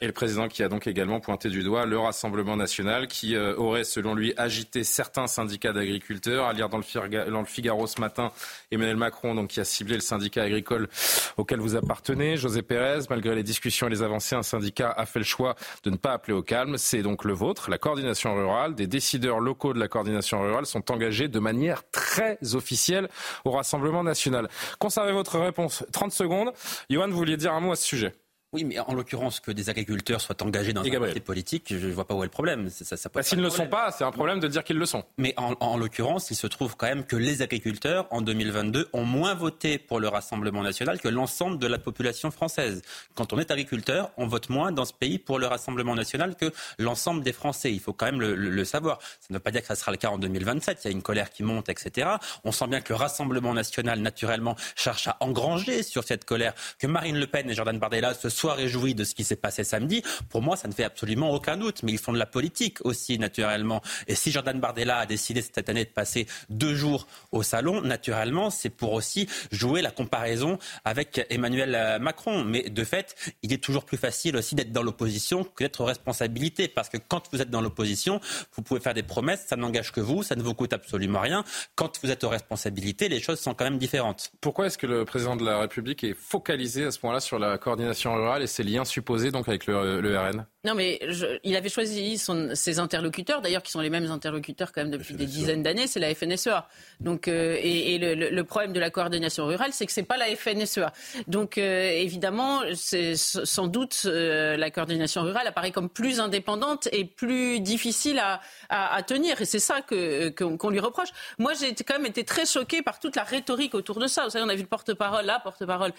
Speaker 1: Et le président qui a donc également pointé du doigt le Rassemblement national qui euh, aurait, selon lui, agité certains syndicats d'agriculteurs. À lire dans le, Figaro ce matin, Emmanuel Macron, donc, qui a ciblé le syndicat agricole auquel vous appartenez. José Pérez, malgré les discussions et les avancées, un syndicat a fait le choix de ne pas appeler au calme. C'est donc le vôtre, la coordination rurale. Des décideurs locaux de la coordination rurale sont engagés de manière très officielle au Rassemblement national. Conservez votre réponse. 30 secondes. Johan, vous vouliez dire un mot à ce sujet?
Speaker 8: Oui, mais en l'occurrence, que des agriculteurs soient engagés dans un parti politique, je ne vois pas où est le problème. Ça, ça,
Speaker 1: Bah, S'ils ne le sont pas, c'est un problème de dire qu'ils le sont.
Speaker 8: Mais en, en l'occurrence, il se trouve quand même que les agriculteurs, en 2022, ont moins voté pour le Rassemblement national que l'ensemble de la population française. Quand on est agriculteur, on vote moins dans ce pays pour le Rassemblement national que l'ensemble des Français. Il faut quand même le, le- le savoir. Ça ne veut pas dire que ça sera le cas en 2027. Il y a une colère qui monte, etc. On sent bien que le Rassemblement national, naturellement, cherche à engranger sur cette colère, que Marine Le Pen et Jordan Bardella se soit réjoui de ce qui s'est passé samedi. Pour moi, ça ne fait absolument aucun doute. Mais ils font de la politique aussi, naturellement. Et si Jordan Bardella a décidé cette année de passer deux jours au salon, naturellement, c'est pour aussi jouer la comparaison avec Emmanuel Macron. Mais de fait, il est toujours plus facile aussi d'être dans l'opposition que d'être aux responsabilités. Parce que quand vous êtes dans l'opposition, vous pouvez faire des promesses, ça n'engage que vous, ça ne vous coûte absolument rien. Quand vous êtes aux responsabilités, les choses sont quand même différentes.
Speaker 1: Pourquoi est-ce que le président de la République est focalisé à ce point-là sur la coordination rurale et ses liens supposés donc avec le, le RN
Speaker 6: non, mais il avait choisi ses interlocuteurs, d'ailleurs, qui sont les mêmes interlocuteurs quand même depuis des dizaines d'années, c'est la FNSEA. Donc, euh, et, le, problème de la coordination rurale, c'est que c'est pas la FNSEA. Donc, euh, évidemment, c'est sans doute euh, la coordination rurale apparaît comme plus indépendante et plus difficile à, à, tenir. Et c'est ça que qu'on lui reproche. Moi, j'ai quand même été très choquée par toute la rhétorique autour de ça. Vous savez, on a vu le porte-parole, là, porte-parole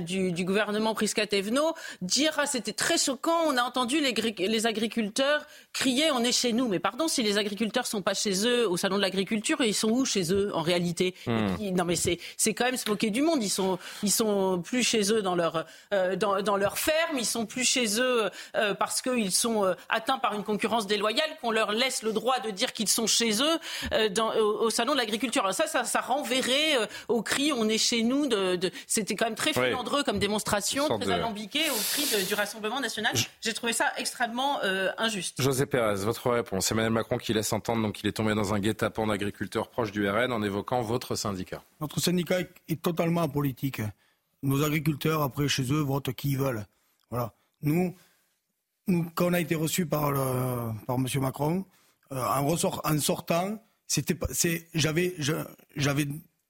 Speaker 6: du, du, gouvernement Prisca Thévenot, dire ah c'était très choquant. On a entendu les, agriculteurs crier on est chez nous. Mais pardon, si les agriculteurs sont pas chez eux au salon de l'agriculture, ils sont où chez eux en réalité? Hmm. Non mais c'est quand même se moquer du monde. Ils sont ils sont plus chez eux dans leur euh, dans, dans, leur ferme. Ils sont plus chez eux euh, parce qu'ils sont euh, atteints par une concurrence déloyale qu'on leur laisse le droit de dire qu'ils sont chez eux dans, au, salon de l'agriculture. Ça, ça, ça renverrait au cri on est chez nous. De, de... C'était quand même très filandreux comme démonstration, très alambiqué au cri du Rassemblement national. J'ai trouvé ça extrêmement euh, injuste.
Speaker 1: José Pérez, votre réponse. Emmanuel Macron qui laisse entendre donc qu'il est tombé dans un guet-apens d'agriculteurs proches du RN en évoquant votre syndicat.
Speaker 4: Notre syndicat est totalement apolitique. Nos agriculteurs, après, chez eux, votent qui ils veulent. Voilà. Nous, nous quand on a été reçus par, par M. Macron, euh, en, ressort, en sortant, c'était, c'est, j'avais, je, j'avais,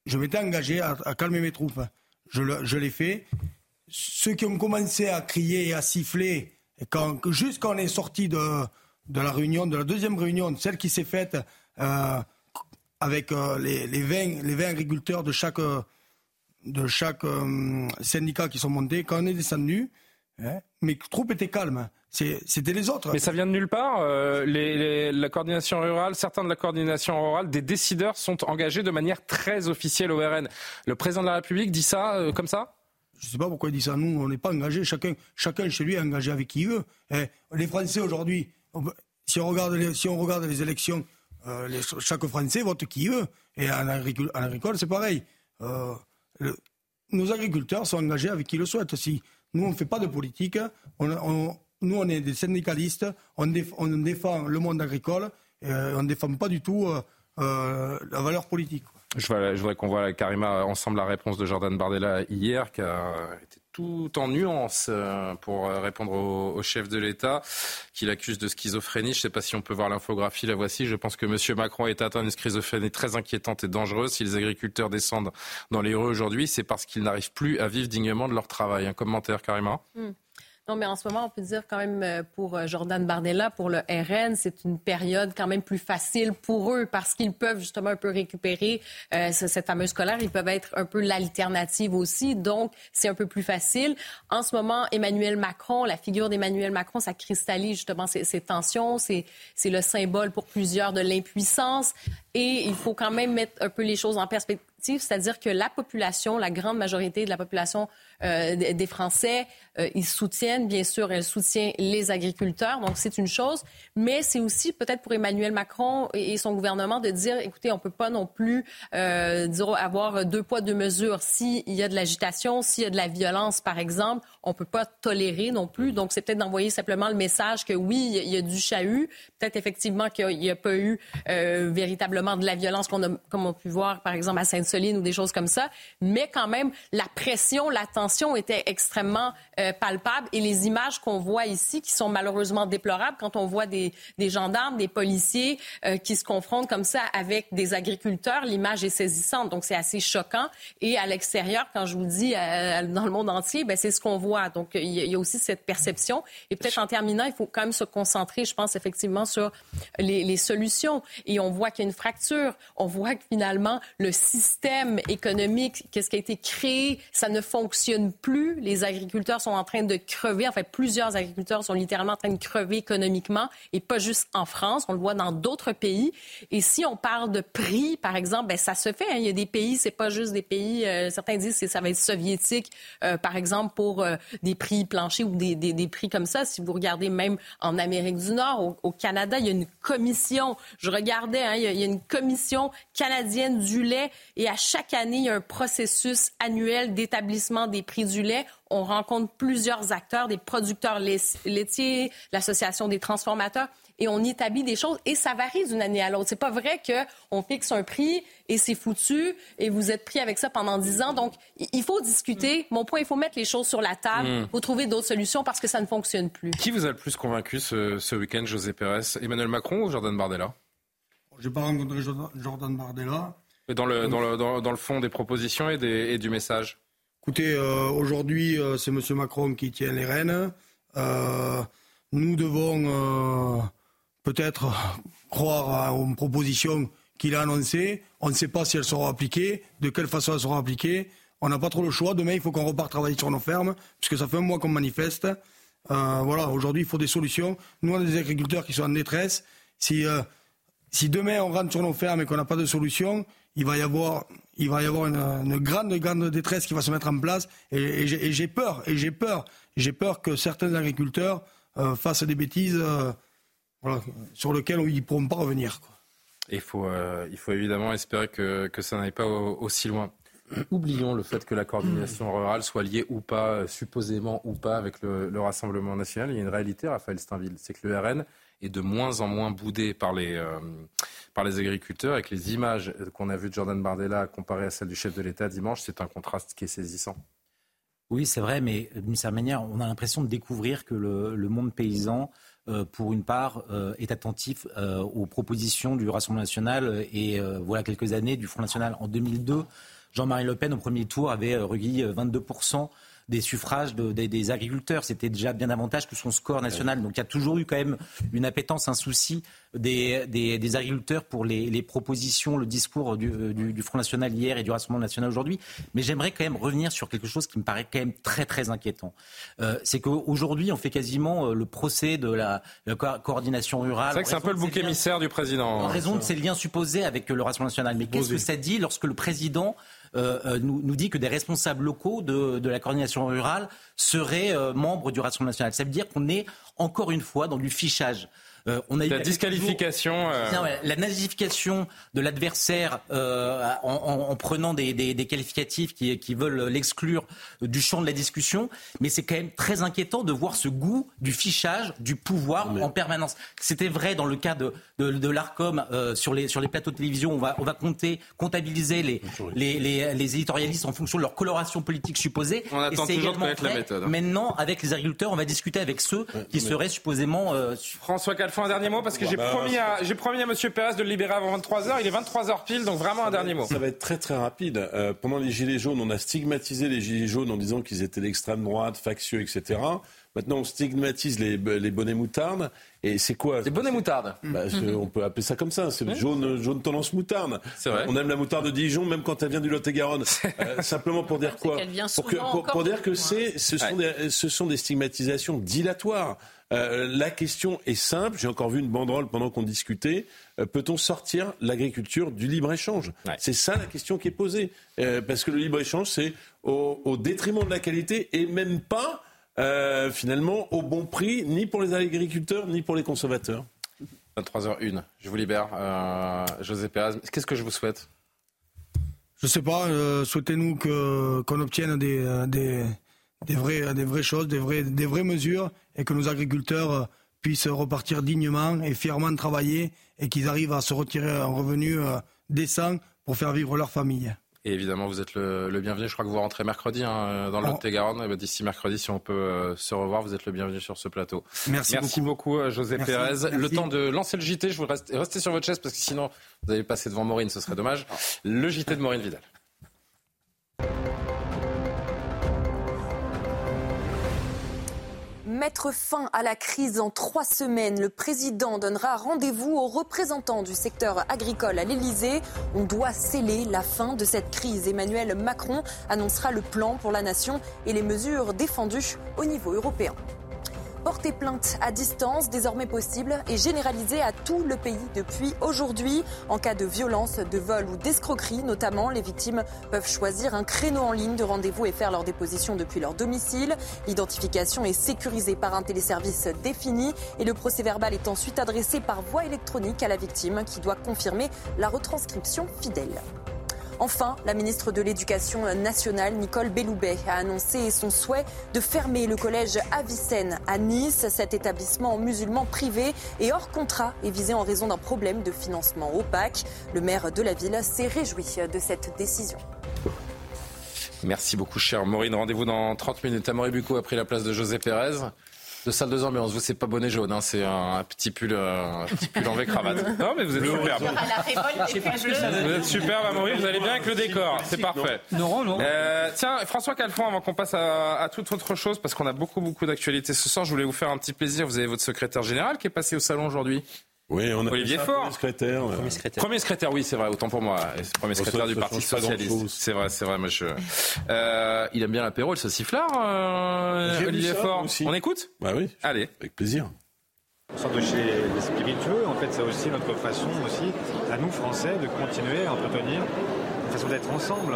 Speaker 4: je m'étais engagé à, calmer mes troupes. Je, je l'ai fait. Ceux qui ont commencé à crier et à siffler juste quand on est sorti de, la réunion, de la deuxième réunion, celle qui s'est faite euh, avec euh, les, les, 20, les 20 agriculteurs de chaque, euh, syndicat qui sont montés, quand on est descendu, hein, mes troupes étaient calmes. C'était les autres.
Speaker 1: Mais ça vient de nulle part. la coordination rurale, certains de la coordination rurale, des décideurs sont engagés de manière très officielle au RN. Le président de la République dit ça comme ça?
Speaker 4: Je ne sais pas pourquoi il dit ça. Nous, on n'est pas engagés. Chacun, chacun chez lui est engagé avec qui il veut. Eh, les Français aujourd'hui, si on regarde les, si on regarde les élections, euh, chaque Français vote qui il veut. Et en agricole, c'est pareil. Euh, nos agriculteurs sont engagés avec qui le souhaitent. Si nous, on ne fait pas de politique, nous, on est des syndicalistes, on, défend le monde agricole, et on ne défend pas du tout euh, la valeur politique.
Speaker 1: Je voudrais, qu'on voit, Karima, ensemble la réponse de Jordan Bardella hier, qui a été tout en nuance euh, pour euh, répondre au, chef de l'État, qui l'accuse de schizophrénie. Je ne sais pas si on peut voir l'infographie, la voici. Je pense que M. Macron est atteint d'une schizophrénie très inquiétante et dangereuse. Si les agriculteurs descendent dans les rues aujourd'hui, c'est parce qu'ils n'arrivent plus à vivre dignement de leur travail. Un commentaire, Karima? Hmm.
Speaker 12: Non, mais en ce moment, on peut dire quand même euh, pour euh, Jordan Bardella, pour le RN, c'est une période quand même plus facile pour eux parce qu'ils peuvent justement un peu récupérer euh, cette fameuse colère. Ils peuvent être un peu l'alternative aussi. Donc, c'est un peu plus facile. En ce moment, Emmanuel Macron, la figure d'Emmanuel Macron, ça cristallise justement ces, ces tensions. C'est le symbole pour plusieurs de l'impuissance. Et il faut quand même mettre un peu les choses en perspective c'est-à-dire que la population, la grande majorité de la population euh, des Français, euh, ils soutiennent, bien sûr, elle soutient les agriculteurs, donc c'est une chose, mais c'est aussi peut-être pour Emmanuel Macron et son gouvernement de dire, écoutez, on peut pas non plus euh, dire, avoir deux poids, deux mesures. S'il y a de l'agitation, s'il y a de la violence, par exemple, on peut pas tolérer non plus. Donc, c'est peut-être d'envoyer simplement le message que oui, il y a du chahut, peut-être effectivement qu'il n'y a, pas eu véritablement de la violence qu'on a, comme on a pu voir, par exemple, à sainte ou des choses comme ça. Mais quand même, la pression, la tension était extrêmement euh, palpable. Et les images qu'on voit ici, qui sont malheureusement déplorables, quand on voit des, gendarmes, des policiers euh, qui se confrontent comme ça avec des agriculteurs, l'image est saisissante. Donc, c'est assez choquant. Et à l'extérieur, quand je vous dis euh, dans le monde entier, ben, c'est ce qu'on voit. Donc, il y, a aussi cette perception. Et peut-être en terminant, il faut quand même se concentrer, je pense, effectivement, sur les, solutions. Et on voit qu'il y a une fracture. On voit que finalement, le système système économique, qu'est-ce qui a été créé, ça ne fonctionne plus. Les agriculteurs sont en train de crever. En fait, plusieurs agriculteurs sont littéralement en train de crever économiquement et pas juste en France. On le voit dans d'autres pays. Et si on parle de prix, par exemple, ben, ça se fait. Hein. Il y a des pays, c'est pas juste des pays. Euh, certains disent que ça va être soviétique, euh, par exemple, pour euh, des prix planchers ou des, prix comme ça. Si vous regardez même en Amérique du Nord, au, Canada, il y a une commission. Je regardais, hein, il, y a, une commission canadienne du lait et à chaque année, il y a un processus annuel d'établissement des prix du lait on rencontre plusieurs acteurs, des producteurs laitiers, l'association des transformateurs et on établit des choses et ça varie d'une année à l'autre. C'est pas vrai qu'on fixe un prix et c'est foutu et vous êtes pris avec ça pendant dix ans. Donc, il faut discuter. Mon point, il faut mettre les choses sur la table. Il mm. faut trouver d'autres solutions parce que ça ne fonctionne plus.
Speaker 1: Qui vous a le plus convaincu ce, week-end, José Pérez? Emmanuel Macron ou Jordan Bardella?
Speaker 4: Je n'ai pas rencontré Jordan Bardella.
Speaker 1: Dans le, dans, le, dans, le, fond des propositions et, des, et du message
Speaker 4: Écoutez, euh, aujourd'hui, euh, c'est M. Macron qui tient les rênes. Euh, nous devons peut-être [laughs] croire aux propositions qu'il a annoncées. On ne sait pas si elles seront appliquées, de quelle façon elles seront appliquées. On n'a pas trop le choix. Demain, il faut qu'on reparte travailler sur nos fermes, puisque ça fait un mois qu'on manifeste. Voilà, aujourd'hui, il faut des solutions. Nous, on a des agriculteurs qui sont en détresse. Si, si demain on rentre sur nos fermes et qu'on n'a pas de solution, il va y avoir, il va y avoir une, grande, grande détresse qui va se mettre en place. Et, j'ai peur, et j'ai peur, j'ai peur que certains agriculteurs euh, fassent des bêtises sur lequel ils ne pourront pas revenir.
Speaker 1: Il, faut, euh, il faut évidemment espérer que, que ça n'aille pas aussi loin. Oublions le fait que la coordination rurale soit liée ou pas, euh, supposément ou pas, avec le, Rassemblement national. Il y a une réalité, Raphaël Steinville, c'est que le RN est de moins en moins boudé par les, euh, par les agriculteurs. Avec les images qu'on a vues de Jordan Bardella comparées à celles du chef de l'État dimanche, c'est un contraste qui est saisissant.
Speaker 9: Oui, c'est vrai, mais d'une certaine manière, on a l'impression de découvrir que le, monde paysan euh, pour une part, euh, est attentif aux propositions du Rassemblement national et voilà quelques années du Front national. En 2002, Jean-Marie Le Pen, au premier tour, avait recueilli 22 des suffrages des, agriculteurs. C'était déjà bien davantage que son score national. Donc il y a toujours eu quand même une appétence, un souci des, des, agriculteurs pour les, propositions, le discours du, du, Front National hier et du Rassemblement National aujourd'hui. Mais j'aimerais quand même revenir sur quelque chose qui me paraît quand même très très inquiétant. Euh, c'est qu'aujourd'hui, on fait quasiment euh, le procès de la, coordination rurale.
Speaker 1: C'est vrai que c'est un peu le bouc émissaire du président.
Speaker 9: En raison de ses liens supposés avec le Rassemblement National. Mais qu'est-ce que ça dit lorsque le président euh, euh, nous, dit que des responsables locaux de, de la coordination rurale seraient euh, membres du Rassemblement national. Ça veut dire qu'on est encore une fois dans du fichage.
Speaker 1: Euh, on a la disqualification.
Speaker 9: Euh... la nazification de l'adversaire euh, en, en, prenant des, des, des qualificatifs qui, qui veulent l'exclure du champ de la discussion. Mais c'est quand même très inquiétant de voir ce goût du fichage, du pouvoir en permanence. C'était vrai dans le cas de, de, de l'ARCOM euh, sur, les, sur les plateaux de télévision. On va, on va compter, comptabiliser les, les, les, les, éditorialistes en fonction de leur coloration politique supposée.
Speaker 1: On attend toujours de connaître la méthode.
Speaker 9: Maintenant, avec les agriculteurs, on va discuter avec ceux qui seraient supposément. Euh,
Speaker 1: François un dernier mot parce que j'ai bah, promis, à, j'ai promis à Monsieur Pérez de le libérer avant 23h. Il est 23h pile, donc vraiment un dernier mot.
Speaker 7: Ça va être très très rapide. Euh, pendant les Gilets jaunes, on a stigmatisé les Gilets jaunes en disant qu'ils étaient d'extrême droite, factieux, etc. Maintenant, on stigmatise les, les bonnets moutardes. Et c'est quoi
Speaker 1: Les bonnets moutardes.
Speaker 7: Bah, On peut appeler ça comme ça. C'est jaune, jaune tendance moutarde.
Speaker 1: Vrai.
Speaker 7: On aime la moutarde de Dijon, même quand elle vient du Lot-et-Garonne. Euh, simplement pour dire quoi
Speaker 12: pour, que,
Speaker 7: pour, pour, dire que c'est, ce, sont des, ce sont des stigmatisations dilatoires. Euh, la question est simple. J'ai encore vu une banderole pendant qu'on discutait. Euh, peut-on sortir l'agriculture du libre-échange? C'est ça la question qui est posée. Euh, parce que le libre-échange, c'est au, au, détriment de la qualité et même pas, finalement, au bon prix, ni pour les agriculteurs, ni pour les consommateurs.
Speaker 1: 23h01. Je vous libère. José Pérez, qu'est-ce que je vous souhaite?
Speaker 4: Je ne sais pas. Souhaitez-nous qu'on obtienne des, des des vraies, des vraies choses, des vraies, des vraies mesures et que nos agriculteurs euh, puissent repartir dignement et fièrement travailler et qu'ils arrivent à se retirer un revenu euh, décent pour faire vivre leur famille.
Speaker 1: Et évidemment, vous êtes le, bienvenu. Je crois que vous rentrez mercredi hein, dans le oh. Lot-et-Garonne. Eh ben, d'ici mercredi, si on peut euh, se revoir, vous êtes le bienvenu sur ce plateau.
Speaker 4: Merci,
Speaker 1: Merci beaucoup, José Pérez. Le temps de lancer le JT, je vous reste, restez sur votre chaise parce que sinon, vous allez passer devant Maureen, ce serait dommage. Le JT de Maureen Vidal.
Speaker 13: Mettre fin à la crise en trois semaines, le président donnera rendez-vous aux représentants du secteur agricole à l'Elysée. On doit sceller la fin de cette crise. Emmanuel Macron annoncera le plan pour la nation et les mesures défendues au niveau européen. Porter plainte à distance, désormais possible et généralisée à tout le pays depuis aujourd'hui. En cas de violence, de vol ou d'escroquerie notamment, les victimes peuvent choisir un créneau en ligne de rendez-vous et faire leur déposition depuis leur domicile. L'identification est sécurisée par un téléservice défini et le procès verbal est ensuite adressé par voie électronique à la victime qui doit confirmer la retranscription fidèle. Enfin, la ministre de l'Éducation nationale, Nicole Belloubet, a annoncé son souhait de fermer le collège Avicenne à Nice. Cet établissement musulman privé et hors contrat est visé en raison d'un problème de financement opaque. Le maire de la ville s'est réjoui de cette décision.
Speaker 1: Merci beaucoup, cher Maureen. Rendez-vous dans 30 minutes. Amaury Bucco a pris la place de José Pérez. De salle de ambiance, vous c'est pas bonnet jaune, hein, c'est un petit pull, euh, un petit pull en V cravate. [laughs] Non mais vous êtes superbe. Vous êtes superbe, Amaury, vous allez bien avec le décor, c'est parfait.
Speaker 14: Non, non.
Speaker 1: Euh, tiens, François Calfon, avant qu'on passe à, à, toute autre chose, parce qu'on a beaucoup beaucoup d'actualités ce soir, je voulais vous faire un petit plaisir. Vous avez votre secrétaire général qui est passé au salon aujourd'hui.
Speaker 7: Oui, on a
Speaker 1: Olivier Faure.
Speaker 7: Premier secrétaire.
Speaker 8: Premier secrétaire.
Speaker 1: Premier secrétaire, oui, c'est vrai, autant pour moi. Premier secrétaire du Parti Socialiste. C'est vrai, c'est vrai. Euh, il aime bien l'apéro, le sauciflard, euh, Olivier Faure. On écoute
Speaker 7: Bah oui,
Speaker 1: Allez.
Speaker 7: avec plaisir.
Speaker 15: Sans de chez les spiritueux, en fait, c'est aussi notre façon aussi, à nous Français, de continuer à entretenir une façon d'être ensemble.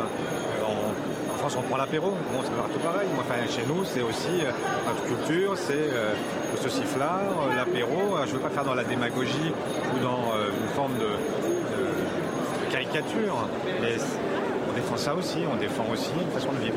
Speaker 15: On prend l'apéro, bon, c'est partout pareil. Enfin, chez nous, c'est aussi euh, notre culture, c'est euh, le sauciflard, euh, l'apéro. Euh, Je ne veux pas faire dans la démagogie ou dans euh, une forme de caricature, mais on défend ça aussi, on défend aussi une façon de vivre.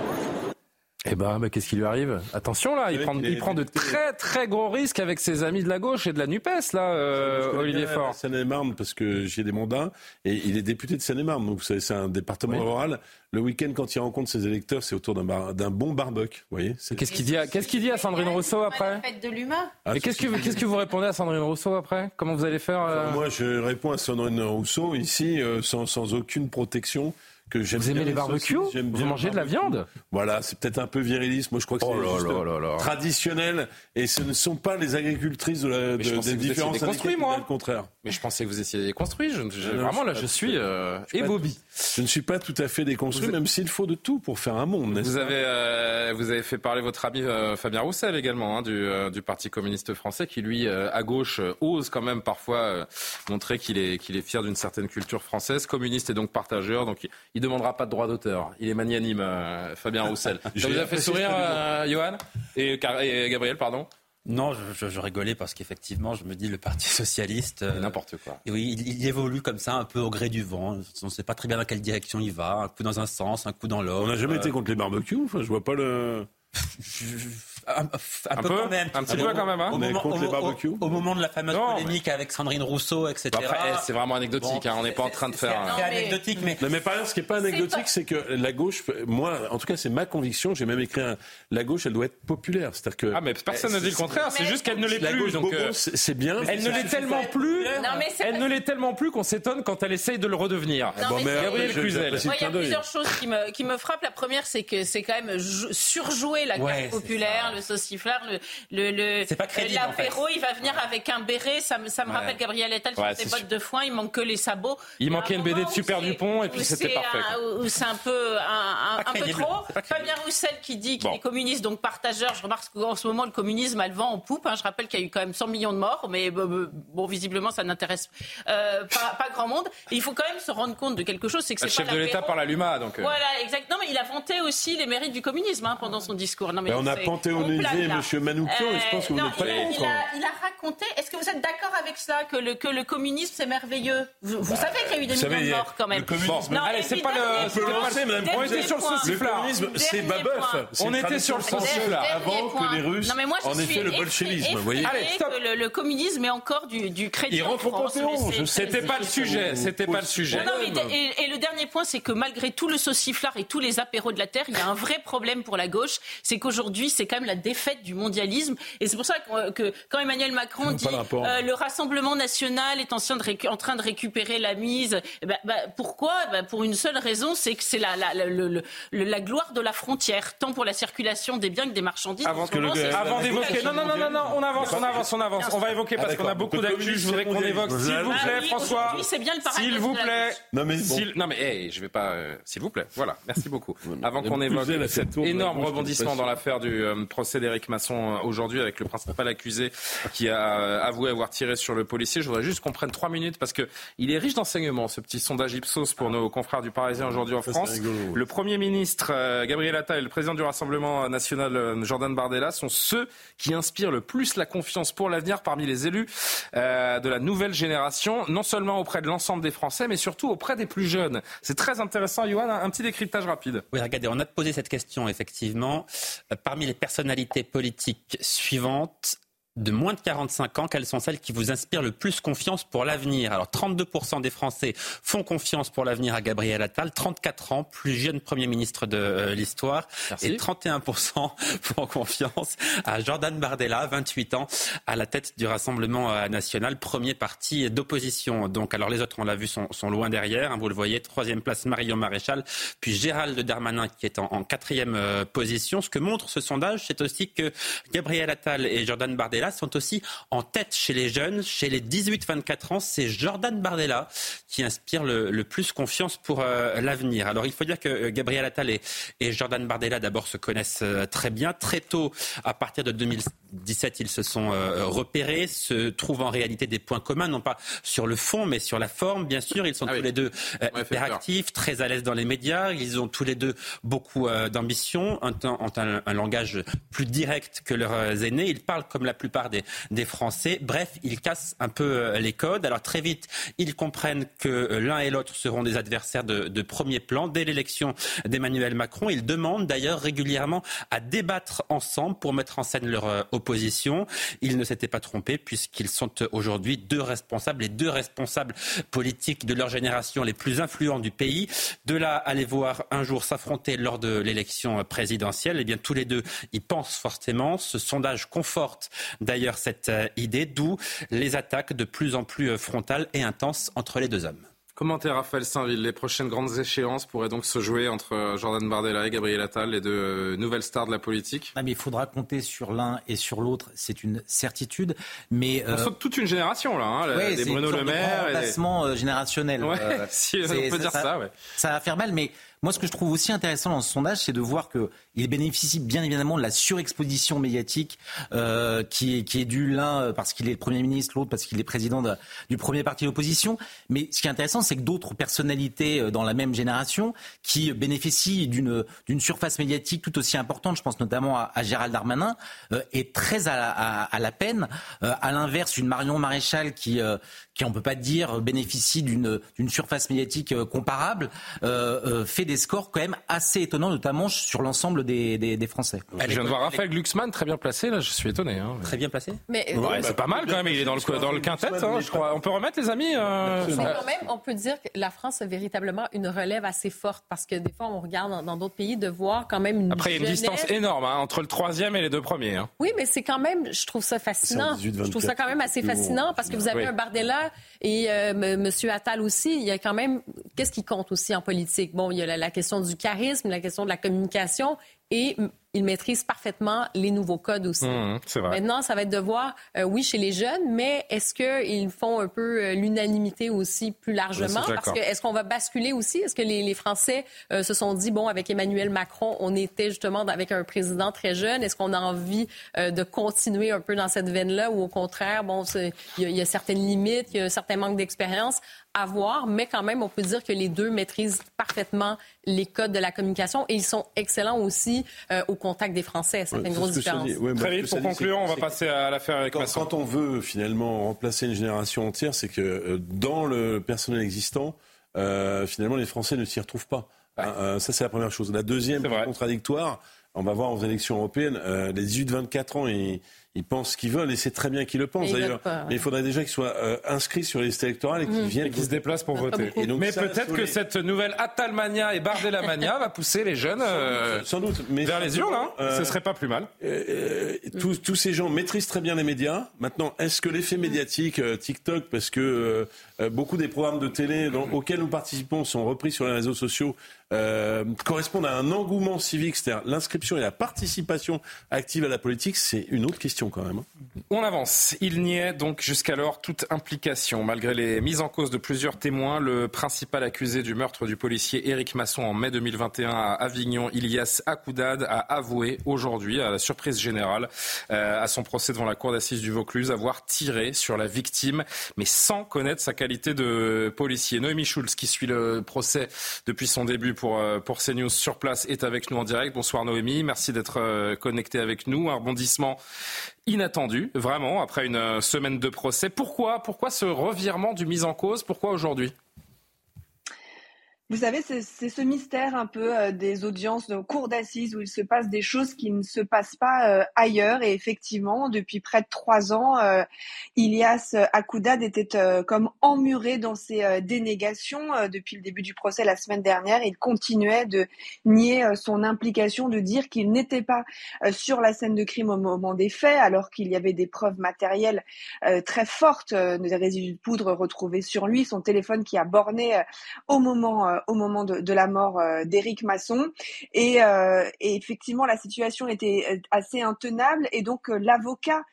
Speaker 1: Eh ben, qu'est-ce qui lui arrive? Attention là, il prend,
Speaker 7: il
Speaker 1: prend de très très gros risques avec ses amis de la gauche et de la Nupes là, euh, Olivier Faure.
Speaker 7: Seine-et-Marne parce que j'ai des mandats et il est député de Seine-et-Marne. Donc vous savez, c'est un département
Speaker 1: Oui.
Speaker 7: rural. Le week-end, quand il rencontre ses électeurs, c'est autour d'un bar- d'un bon barbecue. Vous voyez c'est-
Speaker 1: Qu'est-ce qu'il dit, à, qu'est-ce qu'il dit à Sandrine Rousseau après?
Speaker 6: Fête de l'humain.
Speaker 7: Ah,
Speaker 1: Et qu'est-ce que, vous- qu'est-ce que vous répondez à Sandrine Rousseau après? Comment vous allez faire euh,
Speaker 7: Moi, je réponds à Sandrine Rousseau ici euh, sans, sans aucune protection. Que j'aime
Speaker 1: Vous aimez les barbecues Vous mangez de la viande
Speaker 7: Voilà, c'est peut-être un peu viriliste. Moi, je crois que
Speaker 1: Oh
Speaker 7: c'est
Speaker 1: là.
Speaker 7: traditionnel. Et ce ne sont pas les agricultrices de la, de-
Speaker 1: pensais
Speaker 7: des syndicats qui
Speaker 1: moi.
Speaker 7: le contraire.
Speaker 1: Mais je pensais que vous étiez déconstruit. Je, je-
Speaker 7: non,
Speaker 1: vraiment là,
Speaker 7: je suis
Speaker 1: euh,
Speaker 7: Je suis pas-
Speaker 1: ébobie.
Speaker 7: Je ne suis pas tout à fait déconstruit, même s'il faut de tout pour faire un monde,
Speaker 1: Vous
Speaker 7: pas
Speaker 1: avez, euh, vous avez fait parler votre ami euh, Fabien Roussel également hein, du, euh, du Parti communiste français qui lui, euh, à gauche, euh, ose quand même parfois euh, montrer qu'il est, qu'il est fier d'une certaine culture française, communiste et donc partageur. Donc il, il demandera pas de droit d'auteur. Il est magnanime, euh, Fabien Roussel. [laughs] Ça vous a fait sourire, euh, Johan? Et Gabriel, pardon?
Speaker 8: Non, je, je- je rigolais parce qu'effectivement, je me dis le Parti [laughs] socialiste. euh,
Speaker 1: N'importe quoi.
Speaker 8: et oui, il, il évolue comme ça, un peu au gré du vent. On ne sait pas très bien dans quelle direction il va. Un coup dans un sens, un coup dans l'autre.
Speaker 7: On n'a jamais
Speaker 8: Euh,
Speaker 7: été contre les barbecues. Enfin, je vois pas le. [laughs]
Speaker 8: un, un
Speaker 1: Un
Speaker 8: peu,
Speaker 1: peu
Speaker 8: quand même.
Speaker 1: Un petit peu quand même, hein
Speaker 8: Au
Speaker 7: On est
Speaker 8: moment,
Speaker 7: contre
Speaker 8: au-
Speaker 7: les barbecues
Speaker 8: au moment de la fameuse
Speaker 1: Non,
Speaker 8: polémique avec Sandrine Rousseau, etc.
Speaker 1: Eh, c'est vraiment anecdotique.
Speaker 8: Bon,
Speaker 1: hein, on n'est pas en train de faire.
Speaker 8: C'est anecdotique, mais
Speaker 7: Non, mais par exemple, ce qui n'est pas anecdotique, c'est que la gauche, moi, en tout cas, c'est ma conviction, j'ai même écrit un, la gauche, elle doit être populaire. C'est-à-dire que.
Speaker 1: Ah mais personne ne dit le contraire. C'est juste qu'elle ne l'est plus. Donc, euh,
Speaker 7: c'est bien.
Speaker 1: Elle ne l'est tellement plus. Elle ne l'est tellement plus qu'on s'étonne quand elle essaye de le redevenir. Gabriel
Speaker 7: je-
Speaker 1: Cluzel.
Speaker 6: Moi, il y a plusieurs choses qui me, qui me frappent. La première, c'est que c'est quand même jou- surjouer la carte populaire. Le sauciflard, le, le, le
Speaker 8: C'est pas crédible, en fait.
Speaker 6: l'apéro. Il va venir avec un béret. Ça me, ça me
Speaker 1: Ouais.
Speaker 6: rappelle Gabriel Attal sur
Speaker 1: Ouais,
Speaker 6: ses bottes
Speaker 1: sûr.
Speaker 6: de foin. Il manque que les sabots.
Speaker 1: Il manquait
Speaker 6: un
Speaker 1: une BD de Super Dupont et puis c'était
Speaker 6: c'est
Speaker 1: parfait,
Speaker 6: c'est un peu un, un,
Speaker 8: Pas
Speaker 6: un peu trop. Fabien Roussel qui dit qu'il
Speaker 1: Bon.
Speaker 6: est communiste, donc partageur. Je remarque qu'en ce moment, le communisme a le vent en poupe. hein. Je rappelle qu'il y a eu quand même 100 millions de morts, mais euh, bon, visiblement, ça n'intéresse euh, pas, pas grand monde. Et il faut quand même se rendre compte de quelque chose, c'est que
Speaker 1: Le
Speaker 6: c'est
Speaker 1: chef
Speaker 6: pas
Speaker 1: de l'État par la Luma, donc. euh,
Speaker 6: Voilà, exactement. Mais il a vanté aussi les mérites du communisme hein, pendant son discours. Non, mais
Speaker 7: Ben, on a
Speaker 6: c'est- blabla.
Speaker 7: M. Manoukian et je pense que vous
Speaker 6: non,
Speaker 7: n'êtes pas
Speaker 6: il,
Speaker 7: contre.
Speaker 6: il a, il a raconté. Est-ce que vous êtes d'accord avec cela que le, que le communisme c'est merveilleux? Vous, vous savez qu'il y a eu des
Speaker 7: Bah,
Speaker 6: millions
Speaker 7: savez,
Speaker 6: de morts quand même.
Speaker 7: le communisme-
Speaker 6: Non,
Speaker 1: Allez, c'est pas le- c'est pas
Speaker 7: madame.
Speaker 6: dernier
Speaker 7: On était
Speaker 1: sur le saucisson.
Speaker 7: Le communisme, c'est Babeuf.
Speaker 1: On était sur le
Speaker 6: Dernier
Speaker 7: avant que les Russes
Speaker 6: Non, mais moi, je
Speaker 7: en aient
Speaker 6: suis
Speaker 7: fait le bolchevisme. Vous voyez
Speaker 1: Allez, stop.
Speaker 6: que le, le communisme est encore du, du crédit.
Speaker 7: Il
Speaker 6: en
Speaker 7: rentre au
Speaker 6: France,
Speaker 7: Panthéon,
Speaker 6: mais c'est-
Speaker 7: je
Speaker 6: c'est-
Speaker 1: C'était pas le sujet. C'était pas le sujet.
Speaker 6: non, non, mais et, et le dernier point, c'est que malgré tout le sauciflard et tous les apéros de la Terre, il y a un vrai problème pour la gauche. C'est qu'aujourd'hui, c'est quand même la défaite du mondialisme. Et c'est pour ça que, que quand Emmanuel Macron dit euh, le Rassemblement national est en train de, récu- en train de récupérer la mise, eh ben, ben, pourquoi? Ben, Pour une seule raison, c'est que c'est la, la, la, le- le- le- la gloire de la frontière, tant pour la circulation des biens que des marchandises.
Speaker 1: Avant d'évoquer. Non, non, non, non, non, on avance, on avance, on avance. On va évoquer parce qu'on a beaucoup d'actu. Je voudrais qu'on évoque, s'il vous plaît,
Speaker 6: Ah oui,
Speaker 1: François.
Speaker 6: aujourd'hui, c'est bien le paradoxe
Speaker 1: S'il vous
Speaker 6: la
Speaker 1: plaît.
Speaker 7: Non, mais bon.
Speaker 1: S'il- Non mais hey, je vais pas. euh, S'il vous plaît. Voilà. Merci beaucoup. Avant qu'on évoque
Speaker 7: la
Speaker 1: cet
Speaker 7: la
Speaker 1: énorme rebondissement dans l'affaire du euh, Premier procès d'Éric Masson aujourd'hui avec le principal accusé qui a avoué avoir tiré sur le policier. Je voudrais juste qu'on prenne trois minutes parce que il est riche d'enseignements, ce petit sondage Ipsos pour nos confrères du Parisien aujourd'hui en France. Le Premier ministre Gabriel Attal et le président du Rassemblement national Jordan Bardella sont ceux qui inspirent le plus la confiance pour l'avenir parmi les élus de la nouvelle génération, non seulement auprès de l'ensemble des Français, mais surtout auprès des plus jeunes. C'est très intéressant, Johan. Un petit décryptage rapide.
Speaker 8: Oui, regardez, on a posé cette question, effectivement. Euh, parmi les personnalités politiques suivantes, de moins de 45 ans, quelles sont celles qui vous inspirent le plus confiance pour l'avenir? Alors 32% des Français font confiance pour l'avenir à Gabriel Attal, 34 ans, plus jeune Premier ministre de euh, l'histoire, et 31% [laughs] font confiance à Jordan Bardella, 28 ans, à la tête du Rassemblement euh, national, premier parti d'opposition. Donc alors les autres, on l'a vu, sont, sont, loin derrière, hein, vous le voyez, troisième place Marion Maréchal, puis Gérald Darmanin qui est en, en quatrième euh, position. Ce que montre ce sondage, c'est aussi que Gabriel Attal et Jordan Bardella sont aussi en tête chez les jeunes, chez les 18-24 ans. C'est Jordan Bardella qui inspire le, plus confiance pour euh, l'avenir. Alors il faut dire que euh, Gabriel Attal et, Jordan Bardella d'abord se connaissent euh, très bien. Très tôt, à partir de 2017, ils se sont repérés, se trouvent en réalité des points communs, non pas sur le fond, mais sur la forme. Bien sûr, ils sont ah tous les deux hyper actifs, très à l'aise dans les médias. Ils ont tous les deux beaucoup d'ambition, ont un, un, langage plus direct que leurs aînés. Ils parlent comme la plupart des, Français. Bref, ils cassent un peu euh, les codes. Alors très vite, ils comprennent que euh, l'un et l'autre seront des adversaires de, premier plan. Dès l'élection d'Emmanuel Macron, ils demandent d'ailleurs régulièrement à débattre ensemble pour mettre en scène leur euh, opposition. Ils ne s'étaient pas trompés puisqu'ils sont aujourd'hui deux responsables, les deux responsables politiques de leur génération les plus influents du pays. De là à les voir un jour s'affronter lors de l'élection présidentielle, eh bien tous les deux y pensent forcément. Ce sondage conforte d'ailleurs cette euh, idée, d'où les attaques de plus en plus euh, frontales et intenses entre les deux hommes.
Speaker 1: Commentaire Raphaël Saint-Ville. Les prochaines grandes échéances pourraient donc se jouer entre euh, Jordan Bardella et Gabriel Attal, les deux nouvelles stars de la politique.
Speaker 9: mais il faudra compter sur l'un et sur l'autre, c'est une certitude. Mais
Speaker 1: on saute toute une génération là, hein, des Bruno Le Maire,
Speaker 9: un remplacement générationnel.
Speaker 1: Ouais, [laughs] si on peut dire ça. Ça, ouais.
Speaker 9: ça va faire mal, mais moi, ce que je trouve aussi intéressant dans ce sondage, c'est de voir qu'il bénéficie bien évidemment de la surexposition médiatique euh, qui, est, qui due l'un euh, parce qu'il est Premier ministre, l'autre parce qu'il est président du premier parti d'opposition. Mais ce qui est intéressant, c'est que d'autres personnalités euh, dans la même génération qui bénéficient d'une surface médiatique tout aussi importante, je pense notamment à, Gérald Darmanin, euh, est très à la peine. Euh, à l'inverse, une Marion Maréchal qui, qui on peut pas dire bénéficie d'une surface médiatique comparable, fait des scores quand même assez étonnants, notamment sur l'ensemble des, des, Français.
Speaker 1: Je viens de voir Raphaël Glucksmann très bien placé, là, je suis étonné. Hein.
Speaker 8: Très bien placé
Speaker 1: mais, ouais, C'est pas mal quand même, il est dans le, dans le quintet, hein, je crois. On peut remettre les amis
Speaker 12: euh... quand même, on peut dire que la France a véritablement une relève assez forte, parce que des fois, on regarde dans d'autres pays de voir quand même une
Speaker 1: Après, il y a une distance énorme hein, entre le troisième et les deux premiers. Hein.
Speaker 12: Oui, mais c'est quand même, je trouve ça fascinant. je trouve ça quand même assez fascinant, parce que vous avez un Bardella et euh, M. Attal aussi. Il y a quand même, qu'est-ce qui compte aussi en politique? Bon, il y a la, la question du charisme, la question de la communication et il maîtrise parfaitement les nouveaux codes aussi.
Speaker 1: Mmh, vrai.
Speaker 12: Maintenant, ça va être de voir, euh, oui, chez les jeunes, mais est-ce qu'ils font un peu euh, l'unanimité aussi plus largement? Parce que est-ce qu'on va basculer aussi? Est-ce que les, les Français euh, se sont dit, bon, avec Emmanuel Macron, on était justement avec un président très jeune. Est-ce qu'on a envie de continuer un peu dans cette veine-là ou au contraire, bon, il y, y, a certaines limites, il y a un certain manque d'expérience? À voir, mais quand même, on peut dire que les deux maîtrisent parfaitement les codes de la communication et ils sont excellents aussi au contact des Français. Ça fait une grosse différence.
Speaker 1: Très vite, pour conclure, on va passer à l'affaire avec
Speaker 7: quand, quand on veut finalement remplacer une génération entière, c'est que euh, dans le personnel existant, euh, finalement, les Français ne s'y retrouvent pas. Hein, euh, ça, c'est la première chose. La deuxième, contradictoire, on va voir aux élections européennes, les 18-24 ans, ils ils pensent ce qu'ils veulent et c'est très bien qu'ils le pensent d'ailleurs. Mais il faudrait déjà qu'ils soient euh, inscrits sur les listes électorales et qu'ils mmh. viennent.
Speaker 1: Et qu'ils se déplacent pour voter. mais peut-être que cette nouvelle Atalmania et Bardellamania va pousser les jeunes euh,
Speaker 7: sans doute, mais
Speaker 1: vers les urnes. Hein. Euh, ce serait pas plus mal.
Speaker 7: tous, tous, ces gens maîtrisent très bien les médias. Maintenant, est-ce que l'effet médiatique, TikTok, parce que beaucoup des programmes de télé dans, auxquels nous participons sont repris sur les réseaux sociaux, correspondent à un engouement civique, c'est-à-dire l'inscription et la participation active à la politique, c'est une autre question. quand même. Hein.
Speaker 1: On avance. Il n'y a donc jusqu'alors toute implication. Malgré les mises en cause de plusieurs témoins, le principal accusé du meurtre du policier Éric Masson en mai 2021 à Avignon, Ilias Akoudad, a avoué aujourd'hui, à la surprise générale, euh, à son procès devant la cour d'assises du Vaucluse, avoir tiré sur la victime, mais sans connaître sa qualité de policier. Noémie Schulz, qui suit le procès depuis son début pour, euh, pour CNews sur place, est avec nous en direct. Bonsoir Noémie, merci d'être euh, connectée avec nous. Un rebondissement inattendu, vraiment, après une euh, semaine de procès. Pourquoi, pourquoi ce revirement du mise en cause? Pourquoi aujourd'hui?
Speaker 14: Vous savez, c'est ce mystère un peu euh, des audiences de cours d'assises où il se passe des choses qui ne se passent pas euh, ailleurs. Et effectivement, depuis près de trois ans, euh, Ilias Akoudad était comme emmuré dans ses dénégations. depuis le début du procès la semaine dernière, il continuait de nier son implication, de dire qu'il n'était pas sur la scène de crime au moment des faits, alors qu'il y avait des preuves matérielles très fortes, des résidus de poudre retrouvés sur lui, son téléphone qui a borné au moment au moment de, la mort euh, d'Éric Masson. Euh, et, effectivement, la situation était euh, assez intenable. Et donc, l'avocat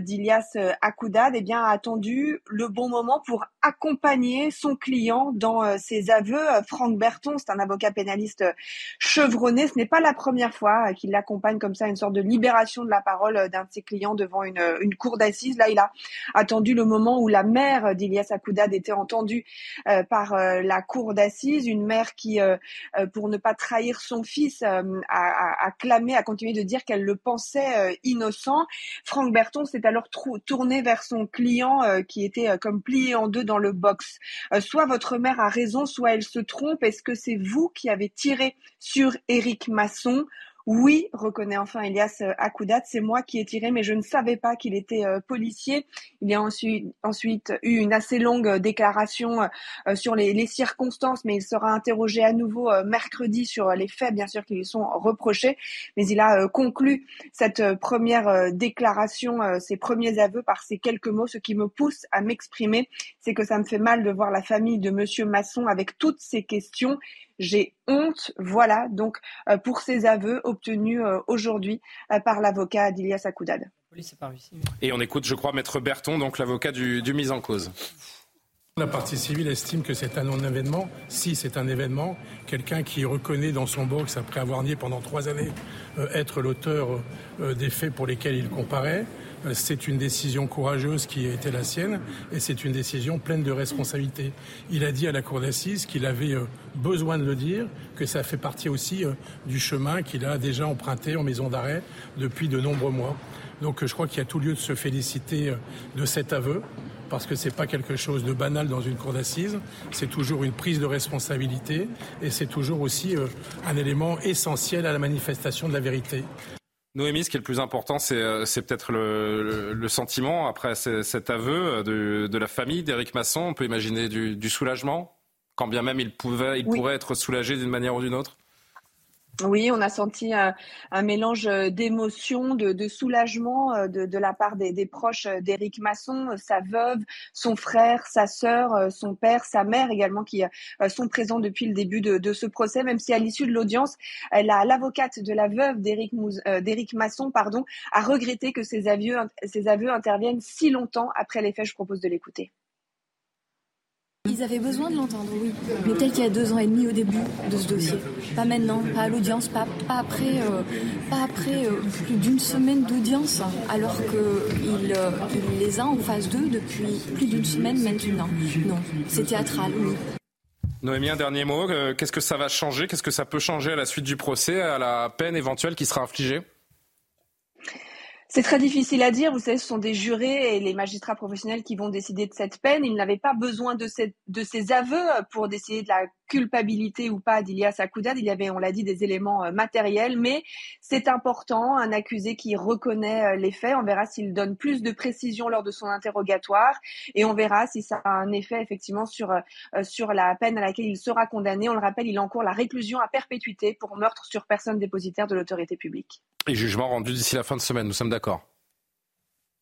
Speaker 14: d'Ilias Akoudad eh bien, a attendu le bon moment pour accompagner son client dans ses aveux. Franck Berton, c'est un avocat pénaliste chevronné. Ce n'est pas la première fois qu'il l'accompagne comme ça, une sorte de libération de la parole d'un de ses clients devant une, une cour d'assises. Là, il a attendu le moment où la mère d'Ilias Akoudad était entendue par la cour d'assises une mère qui, euh, euh, pour ne pas trahir son fils, euh, a, clamé, a continué de dire qu'elle le pensait innocent. Franck Berton s'est alors tourné vers son client qui était comme plié en deux dans le box. soit votre mère a raison, soit elle se trompe. Est-ce que c'est vous qui avez tiré sur Éric Masson? Oui, reconnaît enfin Elias euh, Akoudat, c'est moi qui ai tiré, mais je ne savais pas qu'il était euh, policier. Il y a ensuite, ensuite eu une assez longue euh, déclaration sur les, les, circonstances, mais il sera interrogé à nouveau mercredi sur les faits, bien sûr, qui lui sont reprochés. Mais il a conclu cette première déclaration, ses premiers aveux par ces quelques mots. Ce qui me pousse à m'exprimer, c'est que ça me fait mal de voir la famille de Monsieur Masson avec toutes ces questions j'ai honte. Voilà donc euh, pour ces aveux obtenus euh, aujourd'hui euh, par l'avocat d'Ilias Akoudad.
Speaker 1: Et on écoute, je crois, Maître Berton, donc l'avocat du, du mise en cause.
Speaker 16: La partie civile estime que c'est un non-événement. Si c'est un événement, quelqu'un qui reconnaît dans son box, après avoir nié pendant trois années, être l'auteur des faits pour lesquels il comparaît, c'est une décision courageuse qui a été la sienne et c'est une décision pleine de responsabilité. Il a dit à la cour d'assises qu'il avait euh, besoin de le dire, que ça fait partie aussi euh, du chemin qu'il a déjà emprunté en maison d'arrêt depuis de nombreux mois. Donc je crois qu'il y a tout lieu de se féliciter euh, de cet aveu parce que ce n'est pas quelque chose de banal dans une cour d'assises, c'est toujours une prise de responsabilité et c'est toujours aussi un élément essentiel à la manifestation de la vérité.
Speaker 1: Noémie, ce qui est le plus important, c'est euh, peut-être le, sentiment après cet aveu euh, de, la famille d'Éric Masson. On peut imaginer du, soulagement, quand bien même il, pouvait, il pourrait être soulagé d'une manière ou d'une autre
Speaker 14: oui, on a senti un, mélange d'émotions, de, soulagement euh, de, la part des, proches d'Éric Masson, sa veuve, son frère, sa sœur, son père, sa mère également, qui euh, sont présents depuis le début de, ce procès, même si à l'issue de l'audience, l'avocate de la veuve euh, d'Éric Masson pardon, a regretté que ses aveux, ses aveux interviennent si longtemps après les faits. Je propose de l'écouter.
Speaker 13: Ils avaient besoin de l'entendre, oui. Mais tel qu'il y a deux ans et demi au début de ce dossier. Pas maintenant, pas à l'audience, pas, après, euh, pas après euh, plus d'une semaine d'audience, alors qu'il euh, les a en phase 2 depuis plus d'une semaine maintenant. Non, c'est théâtral, oui.
Speaker 1: Noémie, un dernier mot. Qu'est-ce que ça va changer? Qu'est-ce que ça peut changer à la suite du procès, à la peine éventuelle qui sera infligée?
Speaker 14: C'est très difficile à dire. Vous savez, ce sont des jurés et les magistrats professionnels qui vont décider de cette peine. Ils n'avaient pas besoin de, cette, de ces aveux pour décider de la culpabilité ou pas d'Ilias Akoudad. Il y avait, on l'a dit, des éléments euh, matériels, mais c'est important. Un accusé qui reconnaît euh, les faits, on verra s'il donne plus de précision lors de son interrogatoire et on verra si ça a un effet effectivement sur, euh, sur la peine à laquelle il sera condamné. On le rappelle, il encourt la réclusion à perpétuité pour meurtre sur personne dépositaire de l'autorité publique.
Speaker 1: Et jugement rendu d'ici la fin de semaine, nous sommes d'accord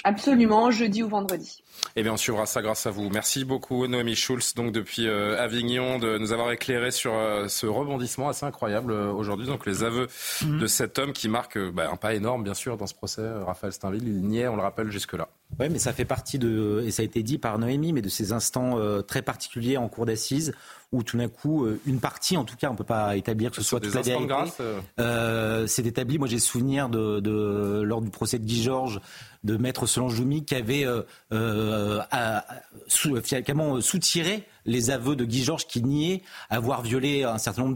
Speaker 14: Absolument, jeudi ou vendredi.
Speaker 1: Eh bien, on suivra ça grâce à vous. Merci beaucoup, Noémie Schulz, donc depuis euh, Avignon, de nous avoir éclairé sur euh, ce rebondissement assez incroyable euh, aujourd'hui. Donc, les aveux mhm. de cet homme qui marque bah, un pas énorme, bien sûr, dans ce procès. Raphaël Steinville, il niait, on le rappelle, jusque-là.
Speaker 9: Oui, mais ça fait partie de, et ça a été dit par Noémie, mais de ces instants très particuliers en cour d'assises où tout d'un coup, une partie, en tout cas, on ne peut pas établir que ce soit toute la vérité. c'est établi. Moi, j'ai souvenir de, de, lors du procès de Guy Georges de maître Solange Joumi qui avait euh, euh, sous, soutiré les aveux de Guy Georges qui niait avoir violé un certain nombre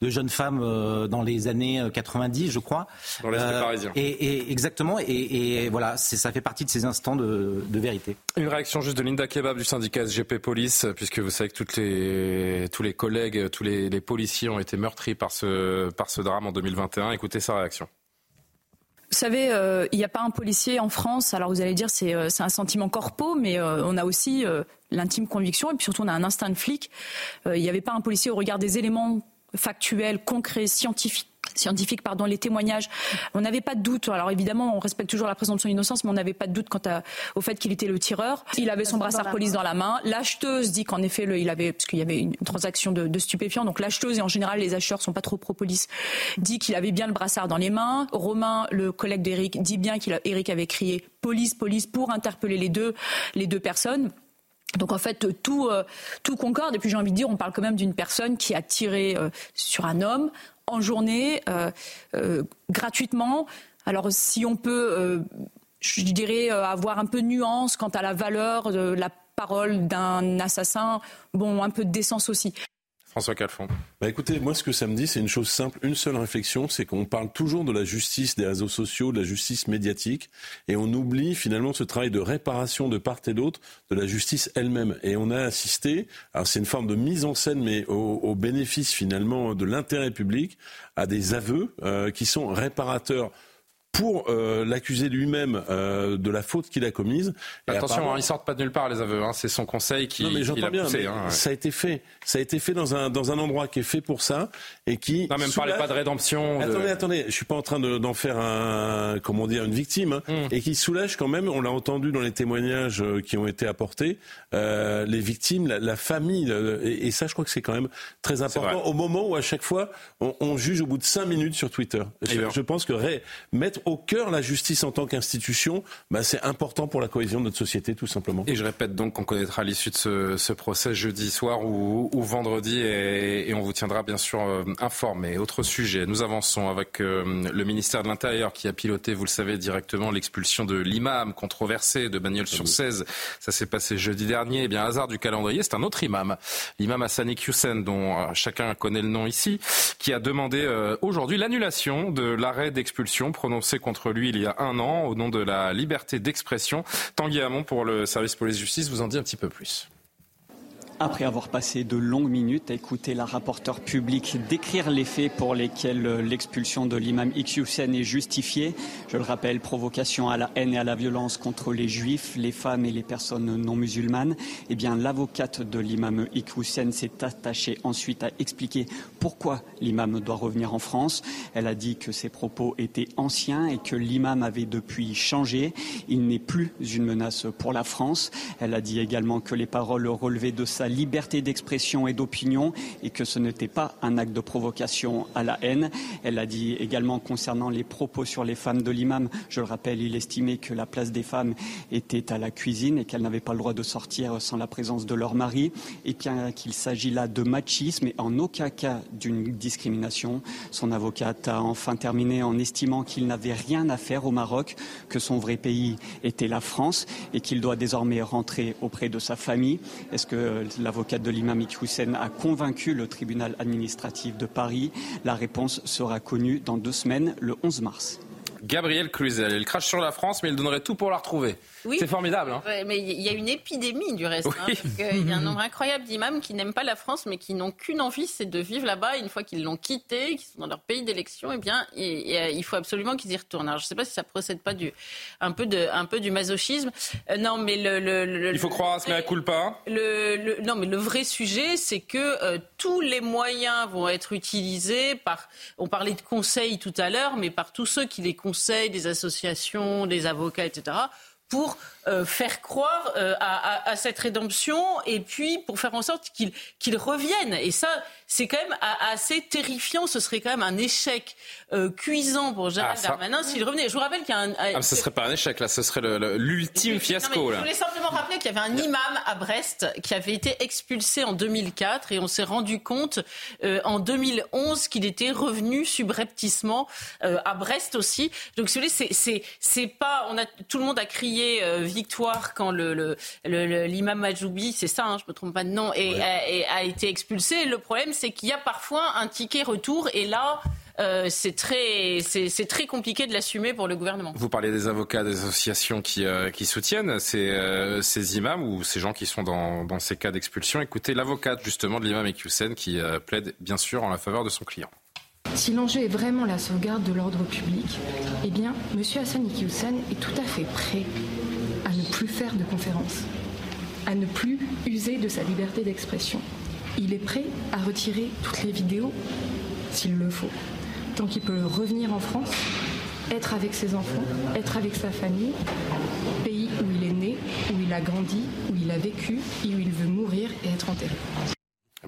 Speaker 9: de, jeunes femmes euh, dans les années 90, je crois.
Speaker 1: Dans l'Est parisien.
Speaker 9: Et, exactement. Et, voilà, ça fait partie de ces instants de, vérité.
Speaker 1: Une réaction juste de Linda Kebab du syndicat SGP Police, puisque vous savez que toutes les, tous les collègues, tous les, les policiers ont été meurtris par ce, par ce drame en 2021. Écoutez sa réaction.
Speaker 17: Vous savez, euh, il n'y a pas un policier en France. Alors vous allez dire c'est euh, un sentiment corpo, mais euh, on a aussi l'intime conviction et puis surtout on a un instinct de flic. Il n'y avait pas un policier au regard des éléments factuels, concrets, scientifiques scientifique, pardon, les témoignages. On n'avait pas de doute. Alors évidemment, on respecte toujours la présomption d'innocence, mais on n'avait pas de doute quant au fait qu'il était le tireur. Il avait son brassard police dans la main. L'acheteuse dit qu'en effet, il avait, parce qu'il y avait une transaction de, stupéfiants. Donc l'acheteuse et en général les acheteurs sont pas trop pro police, dit qu'il avait bien le brassard dans les mains. Romain, le collègue d'Éric, dit bien qu'Éric avait crié police, police pour interpeller les deux, les deux personnes. Donc en fait tout euh, tout concorde et puis j'ai envie de dire on parle quand même d'une personne qui a tiré euh, sur un homme en journée, euh, euh, gratuitement. Alors si on peut, euh, je dirais, avoir un peu de nuance quant à la valeur de la parole d'un assassin, bon, un peu de décence aussi.
Speaker 1: François Calfon.
Speaker 7: Bah écoutez, moi ce que ça me dit, c'est une chose simple, une seule réflexion, c'est qu'on parle toujours de la justice des réseaux sociaux, de la justice médiatique, et on oublie finalement ce travail de réparation de part et d'autre de la justice elle-même. Et on a assisté, c'est une forme de mise en scène, mais au, bénéfice finalement de l'intérêt public, à des aveux euh, qui sont réparateurs pour euh, l'accuser lui-même euh, de la faute qu'il a commise.
Speaker 1: Attention, hein, ils sortent pas de nulle part les aveux. Hein. c'est son conseil qui, non, mais a bien, poussé. Hein,
Speaker 7: Ça a été fait. Ça a été fait dans un dans un endroit qui est fait pour ça et qui.
Speaker 1: Non, même parlez pas de rédemption.
Speaker 7: Attendez, attendez. Je suis pas en train d'en faire un comment dire une victime hein, hmm. et qui soulage quand même. On l'a entendu dans les témoignages euh, qui ont été apportés. Euh, les victimes, la, famille et, ça, je crois que c'est quand même très important. Au moment où à chaque fois on, on, juge au bout de cinq minutes sur Twitter. Je, je pense que mettre au cœur la justice en tant qu'institution, bah, c'est important pour la cohésion de notre société, tout simplement.
Speaker 1: Et je répète donc qu'on connaîtra l'issue de ce, procès jeudi soir ou, vendredi et, on vous tiendra bien sûr euh, informé. Autre sujet, nous avançons avec euh, le ministère de l'Intérieur qui a piloté, vous le savez, directement l'expulsion de l'imam controversé de Bagnols sur 16. Ça s'est passé jeudi dernier. Eh bien, hasard du calendrier, c'est un autre imam, l'imam Hassani Hussein, dont euh, chacun connaît le nom ici, qui a demandé aujourd'hui l'annulation de l'arrêt d'expulsion prononcé contre lui il y a un an au nom de la liberté d'expression. Tanguy Hamon pour le service police-justice vous en dit un petit peu plus.
Speaker 18: Après avoir passé de longues minutes à écouter la rapporteure publique décrire les faits pour lesquels l'expulsion de l'imam X est justifiée, je le rappelle, provocation à la haine et à la violence contre les juifs, les femmes et les personnes non musulmanes, eh bien l'avocate de l'imam X s'est attachée ensuite à expliquer pourquoi l'imam doit revenir en France. Elle a dit que ses propos étaient anciens et que l'imam avait depuis changé. Il n'est plus une menace pour la France. Elle a dit également que les paroles relevées de sa liberté d'expression et d'opinion et que ce n'était pas un acte de provocation à la haine. Elle a dit également concernant les propos sur les femmes de l'imam, je le rappelle, il estimait que la place des femmes était à la cuisine et qu'elles n'avaient pas le droit de sortir sans la présence de leur mari et qu'il s'agit là de machisme et en aucun cas d'une discrimination. Son avocate a enfin terminé en estimant qu'il n'avait rien à faire au Maroc, que son vrai pays était la France et qu'il doit désormais rentrer auprès de sa famille. Est-ce que l'avocate de l'imam Hussein a convaincu le tribunal administratif de Paris. La réponse sera connue dans deux semaines, le 11 mars.
Speaker 1: Gabriel Cluzel. Il crache sur la France, mais il donnerait tout pour la retrouver. C'est formidable. Hein.
Speaker 6: mais il y a une épidémie du reste. Hein, il y a un nombre incroyable d'imams qui n'aiment pas la France, mais qui n'ont qu'une envie, c'est de vivre là-bas. Une fois qu'ils l'ont quitté, qu'ils sont dans leur pays d'élection, eh bien, il faut absolument qu'ils y retournent. Alors, je ne sais pas si ça procède pas du un peu de un peu du masochisme. Euh, non, mais le,
Speaker 1: il faut croire à ce mea culpa.
Speaker 6: Le, non, mais le vrai sujet, c'est que euh, tous les moyens vont être utilisés par. On parlait de conseils tout à l'heure, mais par tous ceux qui les conseillent, des associations, des avocats, etc pour euh, faire croire euh, à, cette rédemption et puis pour faire en sorte qu'il qu'il revienne. Et ça, c'est quand même assez terrifiant. Ce serait quand même un échec euh, cuisant pour Gérald ah, Darmanin s'il revenait. Je vous rappelle qu'il y a un.
Speaker 1: Ah, ce serait pas un échec là, ce serait l'ultime fiasco.
Speaker 6: Je voulais simplement rappeler qu'il y avait un imam à Brest qui avait été expulsé en 2004 et on s'est rendu compte en 2011 qu'il était revenu subrepticement à Brest aussi. Donc si vous voulez, c'est c'est pas. On a tout le monde a crié victoire quand le l'imam Majoubi, c'est ça, hein, je me trompe pas de nom, et, a, a été expulsé. Le problème c'est qu'il y a parfois un ticket retour et là, euh, c'est très, c'est, très compliqué de l'assumer pour le gouvernement.
Speaker 1: Vous parlez des avocats, des associations qui, euh, qui soutiennent ces, euh, ces, imams ou ces gens qui sont dans, dans ces cas d'expulsion. Écoutez l'avocate justement de l'imam Ekyusen qui plaide bien sûr en la faveur de son client.
Speaker 19: Si l'enjeu est vraiment la sauvegarde de l'ordre public, eh bien, M. Hassan Iqiyoussen est tout à fait prêt ne plus faire de conférences, à ne plus user de sa liberté d'expression il est prêt à retirer toutes les vidéos s'il le faut. Tant qu'il peut revenir en France, être avec ses enfants, être avec sa famille, pays où il est né, où il a grandi, où il a vécu et où il veut mourir et être enterré.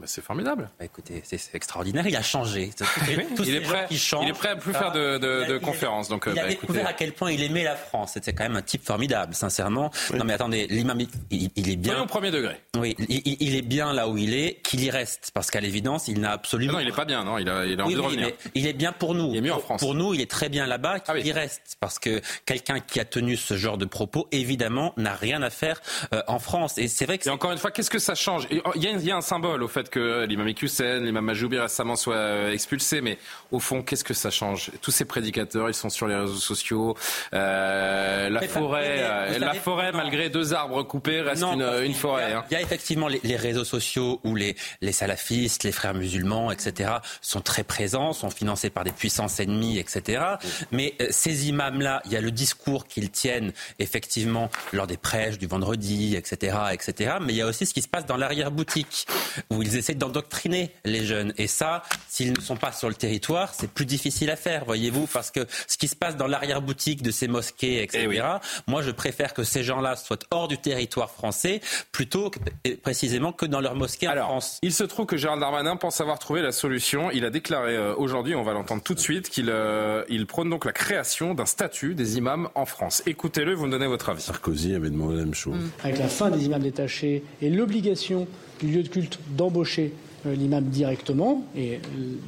Speaker 1: Bah, c'est formidable.
Speaker 8: Bah, écoutez, c'est extraordinaire. Il a changé. [laughs]
Speaker 1: il, est prêt, il est prêt à plus faire de, de, conférences. Donc,
Speaker 8: il a euh, bah, découvert à quel point il aimait la France. C'était quand même un type formidable, sincèrement. Non mais attendez, l'imam, il, est bien.
Speaker 1: au premier degré.
Speaker 8: Oui, il, est bien là où il est, qu'il y reste, parce qu'à l'évidence, il n'a absolument.
Speaker 1: Ah non, il est pas bien, non. Il a, il a envie de revenir.
Speaker 8: il est bien pour nous.
Speaker 1: Il est mieux en France.
Speaker 8: Pour nous, il est très bien là-bas, qu'il ah y reste, parce que quelqu'un qui a tenu ce genre de propos, évidemment, n'a rien à faire euh, en France. Et c'est vrai que.
Speaker 1: Et encore une fois, qu'est-ce que ça change? Il y, a, il y a un symbole au fait que l'imam Hussein, l'imam Majoubi récemment soit euh, expulsé, mais au fond, qu'est-ce que ça change? Tous ces prédicateurs, ils sont sur les réseaux sociaux. Euh, la forêt, euh, la forêt, malgré deux arbres coupés, reste une, forêt.
Speaker 8: Hein. Il y, a, effectivement les, réseaux sociaux où les, les salafistes, les frères musulmans, etc., sont très présents, sont financés par des puissances ennemies, etc. Mais ces imams-là, il y a le discours qu'ils tiennent effectivement lors des prêches du vendredi, etc., etc. Mais il y a aussi ce qui se passe dans l'arrière-boutique, où ils essaient d'endoctriner les jeunes. Et ça, s'ils ne sont pas sur le territoire, c'est plus difficile à faire, voyez-vous, parce que ce qui se passe dans l'arrière-boutique de ces mosquées, etc., eh moi, je préfère que ces gens-là soient hors du territoire français plutôt que, précisément que dans leur mosquée en France.
Speaker 1: Il se trouve que Gérald Darmanin pense avoir trouvé la solution. Il a déclaré euh, aujourd'hui, on va l'entendre tout de suite, qu'il euh, il prône donc la création d'un statut des imams en France. Écoutez-le, vous me donnez votre avis.
Speaker 7: Sarkozy avait demandé la même chose.
Speaker 20: Avec la fin des imams détachés et l'obligation du lieu de culte d'embaucher euh, l'imam directement et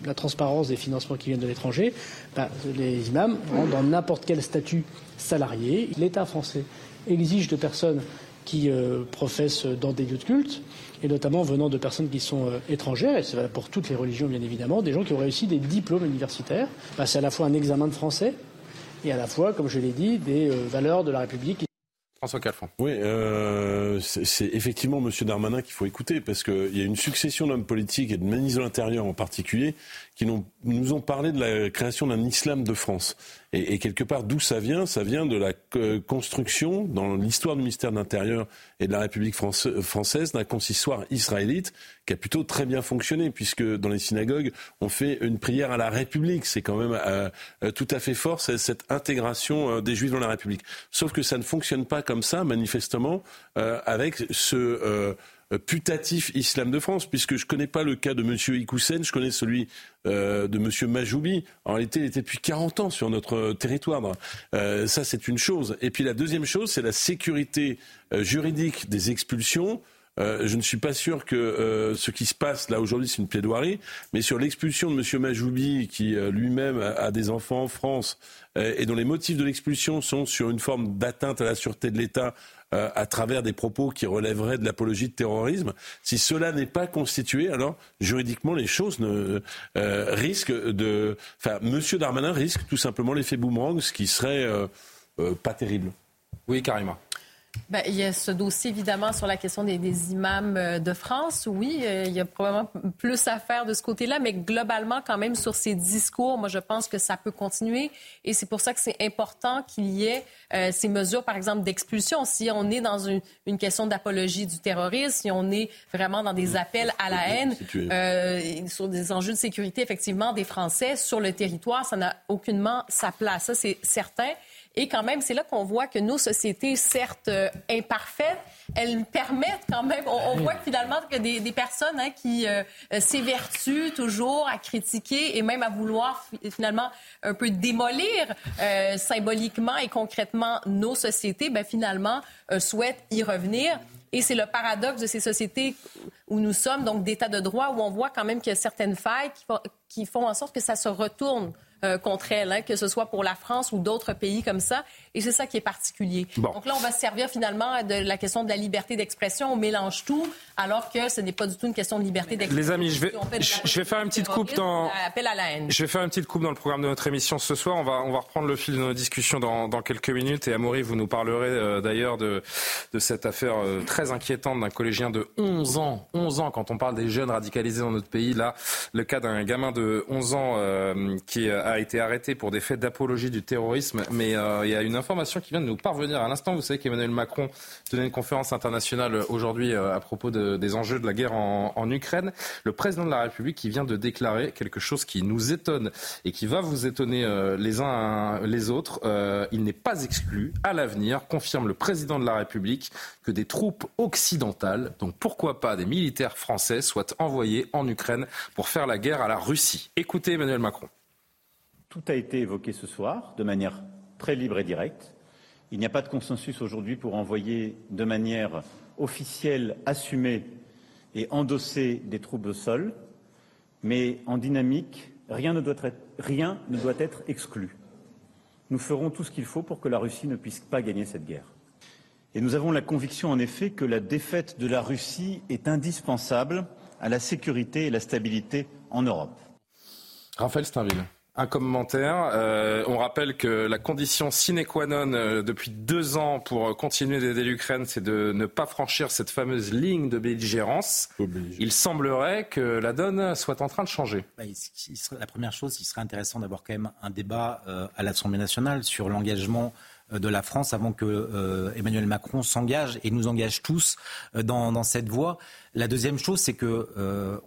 Speaker 20: la transparence des financements qui viennent de l'étranger, ben, les imams rentrent dans n'importe quel statut salarié. L'État français exige de personnes qui euh, professent dans des lieux de culte, et notamment venant de personnes qui sont euh, étrangères, et c'est pour toutes les religions bien évidemment, des gens qui ont réussi des diplômes universitaires. Ben, c'est à la fois un examen de français et à la fois, comme je l'ai dit, des valeurs de la République.
Speaker 7: Oui, euh, c'est effectivement M. Darmanin qu'il faut écouter parce qu'il y a une succession d'hommes politiques et de ministres de l'Intérieur en particulier qui nous ont parlé de la création d'un islam de France. Et, quelque part, d'où ça vient? Ça vient de la construction, dans l'histoire du ministère de l'Intérieur et de la République française, d'un consistoire israélite qui a plutôt très bien fonctionné, puisque dans les synagogues, on fait une prière à la République. C'est quand même euh, euh, tout à fait fort, cette intégration euh, des Juifs dans la République. Sauf que ça ne fonctionne pas comme ça, manifestement, avec ce euh, putatif islam de France, puisque je ne connais pas le cas de M. Ikoussen, je connais celui euh, de M. Majoubi. En réalité, il était depuis 40 ans sur notre territoire. Euh, ça, c'est une chose. Et puis la deuxième chose, c'est la sécurité juridique des expulsions. Je ne suis pas sûr que ce qui se passe là aujourd'hui, c'est une plaidoirie, mais sur l'expulsion de M. Majoubi, qui lui-même a, des enfants en France, et dont les motifs de l'expulsion sont sur une forme d'atteinte à la sûreté de l'État euh, à travers des propos qui relèveraient de l'apologie de terrorisme. Si cela n'est pas constitué, alors juridiquement les choses ne, euh, risquent de. Enfin, Monsieur Darmanin risque tout simplement l'effet boomerang, ce qui serait euh, pas terrible.
Speaker 1: Oui, carrément.
Speaker 12: Ben, il y a ce dossier, évidemment, sur la question des, des imams euh, de France. Oui, euh, il y a probablement plus à faire de ce côté-là, mais globalement, quand même, sur ces discours, moi, je pense que ça peut continuer. Et c'est pour ça que c'est important qu'il y ait euh, ces mesures, par exemple, d'expulsion. Si on est dans une, une question d'apologie du terrorisme, si on est vraiment dans des appels à la haine, euh, sur des enjeux de sécurité, effectivement, des Français sur le territoire, ça n'a aucunement sa place. Ça, c'est certain. Et quand même, c'est là qu'on voit que nos sociétés, certes euh, imparfaites, elles permettent quand même, on, voit finalement que des, des personnes hein, qui euh, s'évertuent toujours à critiquer et même à vouloir finalement un peu démolir euh, symboliquement et concrètement nos sociétés, ben, finalement euh, souhaitent y revenir. Et c'est le paradoxe de ces sociétés où nous sommes, donc d'état de droit, où on voit quand même qu'il y a certaines failles qui font en sorte que ça se retourne euh, contre elle, hein, que ce soit pour la France ou d'autres pays comme ça. Et c'est ça qui est particulier. Donc là, on va se servir finalement de la question de la liberté d'expression. On mélange tout, alors que ce n'est pas du tout une question de liberté d'expression.
Speaker 1: Les amis, je vais, je vais faire une petite coupe dans.
Speaker 12: Appel à la haine.
Speaker 1: Je vais faire une petite coupe dans le programme de notre émission ce soir. On va, on va reprendre le fil de nos discussions dans, dans quelques minutes. Et Amaury, vous nous parlerez euh, d'ailleurs de, de cette affaire euh, très inquiétante d'un collégien de 11 ans. 11 ans, quand on parle des jeunes radicalisés dans notre pays. Là, le cas d'un gamin de 11 ans qui a été arrêté pour des faits d'apologie du terrorisme. Mais il y a une information qui vient de nous parvenir à l'instant. Vous savez qu'Emmanuel Macron tenait une conférence internationale aujourd'hui à propos de, des enjeux de la guerre en, Ukraine. Le président de la République qui vient de déclarer quelque chose qui nous étonne et qui va vous étonner les uns les autres. Euh, il n'est pas exclu à l'avenir, confirme le président de la République, que des troupes occidentales, donc pourquoi pas des militaires français, soient envoyés en Ukraine pour faire la guerre à la Russie. Écoutez Emmanuel Macron.
Speaker 21: Tout a été évoqué ce soir de manière très libre et directe. Il n'y a pas de consensus aujourd'hui pour envoyer de manière officielle, assumée et endossée des troupes au sol, mais en dynamique, rien ne doit être, exclu. Nous ferons tout ce qu'il faut pour que la Russie ne puisse pas gagner cette guerre. Et nous avons la conviction, en effet, que la défaite de la Russie est indispensable à la sécurité et la stabilité en Europe.
Speaker 1: Raphaël Steinville. Un commentaire. Euh, on rappelle que la condition sine qua non euh, depuis deux ans pour continuer d'aider l'Ukraine, c'est de ne pas franchir cette fameuse ligne de belligérance. Il semblerait que la donne soit en train de changer.
Speaker 9: Bah, la première chose, il serait intéressant d'avoir quand même un débat euh, à l'Assemblée nationale sur l'engagement de la France avant que euh, Emmanuel Macron s'engage et nous engage tous dans, dans, cette voie. La deuxième chose, c'est que euh,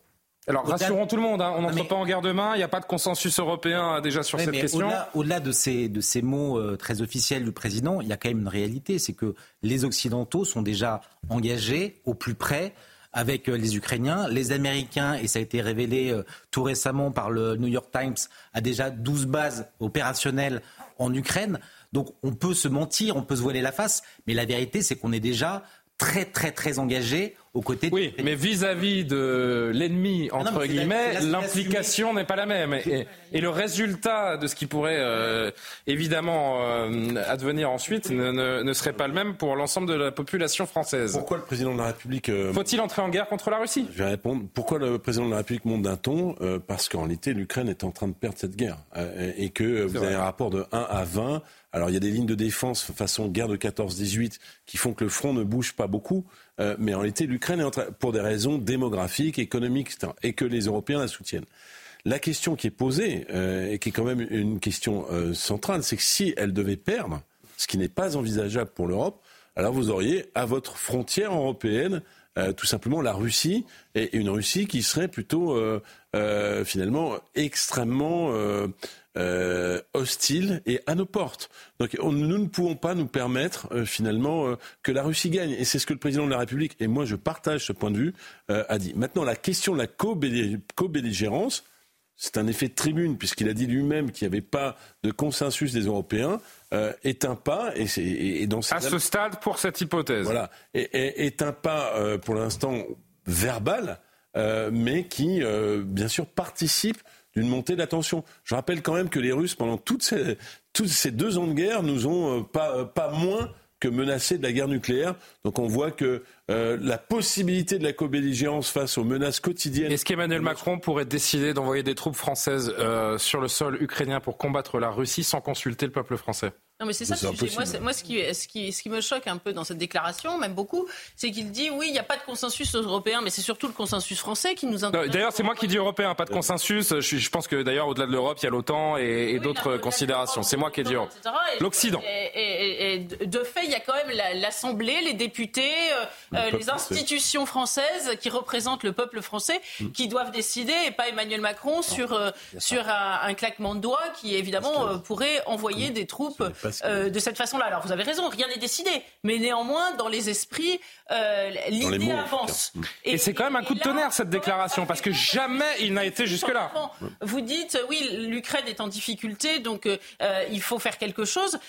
Speaker 1: alors rassurons tout le monde, hein. on n'entre pas en guerre demain, il n'y a pas de consensus européen euh, déjà sur cette question.
Speaker 9: Au-delà de ces, de ces mots euh, très officiels du président, il y a quand même une réalité, c'est que les Occidentaux sont déjà engagés au plus près avec euh, les Ukrainiens. Les Américains, et ça a été révélé tout récemment par le New York Times, a déjà 12 bases opérationnelles en Ukraine. Donc on peut se mentir, on peut se voiler la face, mais la vérité c'est qu'on est déjà très très très engagé aux côtés.
Speaker 1: Oui, mais vis-à-vis de l'ennemi
Speaker 9: Ah
Speaker 1: entre guillemets, l'implication n'est pas la même et, et, le résultat de ce qui pourrait euh, évidemment euh, advenir ensuite ne, ne, ne, serait pas le même pour l'ensemble de la population française.
Speaker 7: Pourquoi le président de la République euh,
Speaker 1: faut-il entrer en guerre contre la Russie?
Speaker 7: Je vais répondre. Pourquoi le président de la République monte d'un ton euh, Parce qu'en réalité, l'Ukraine est en train de perdre cette guerre et que vous avez un rapport de 1 à 20 alors il y a des lignes de défense façon guerre de 14-18 qui font que le front ne bouge pas beaucoup, euh, mais en réalité l'Ukraine est en train, pour des raisons démographiques, économiques, et que les Européens la soutiennent. La question qui est posée, euh, et qui est quand même une question euh, centrale, c'est que si elle devait perdre, ce qui n'est pas envisageable pour l'Europe, alors vous auriez à votre frontière européenne euh, tout simplement la Russie, et une Russie qui serait plutôt euh, euh, finalement extrêmement euh, hostile et à nos portes. Donc on, nous ne pouvons pas nous permettre euh, finalement euh, que la Russie gagne. Et c'est ce que le président de la République, et moi je partage ce point de vue, a dit. Maintenant la question de la co-belligérance, c'est un effet de tribune, puisqu'il a dit lui-même qu'il n'y avait pas de consensus des Européens, euh, est un pas, et, dans
Speaker 1: à ce stade pour cette hypothèse,
Speaker 7: voilà, est, est un pas euh, pour l'instant verbal, euh, mais qui bien sûr participe d'une montée de la tension. Je rappelle quand même que les Russes, pendant toutes ces, toutes ces deux ans de guerre, nous ont pas, pas moins que menacés de la guerre nucléaire. Donc on voit que euh, la possibilité de la co-belligérance face aux menaces quotidiennes.
Speaker 1: Est-ce qu'Emmanuel Macron pourrait décider d'envoyer des troupes françaises euh, sur le sol ukrainien pour combattre la Russie sans consulter le peuple français?
Speaker 6: Non, mais c'est ça le sujet. Moi, moi ce, qui, ce, qui, ce qui me choque un peu dans cette déclaration, même beaucoup, c'est qu'il dit oui, il n'y a pas de consensus européen, mais c'est surtout le consensus français qui nous intéresse.
Speaker 1: D'ailleurs, c'est moi qui dis européen, pas de consensus. Je, je pense que d'ailleurs, au-delà de l'Europe, il y a l'OTAN et, et oui, d'autres considérations. C'est moi qui ai dit l'Occident.
Speaker 6: Et, et, et, de fait, il y a quand même l'Assemblée, les députés, euh, les institutions françaises qui représentent le peuple français, mmh. qui doivent décider, et pas Emmanuel Macron, sur, euh, sur un, un, claquement de doigts qui, évidemment, euh, pourrait envoyer des troupes euh, de cette façon-là. Alors vous avez raison, rien n'est décidé, mais néanmoins dans les esprits, euh, l'idée avance.
Speaker 1: Et, c'est quand même un coup de tonnerre cette déclaration parce que jamais il n'a été jusque-là.
Speaker 6: Vous dites oui, l'Ukraine est en difficulté, donc euh, il faut faire quelque chose.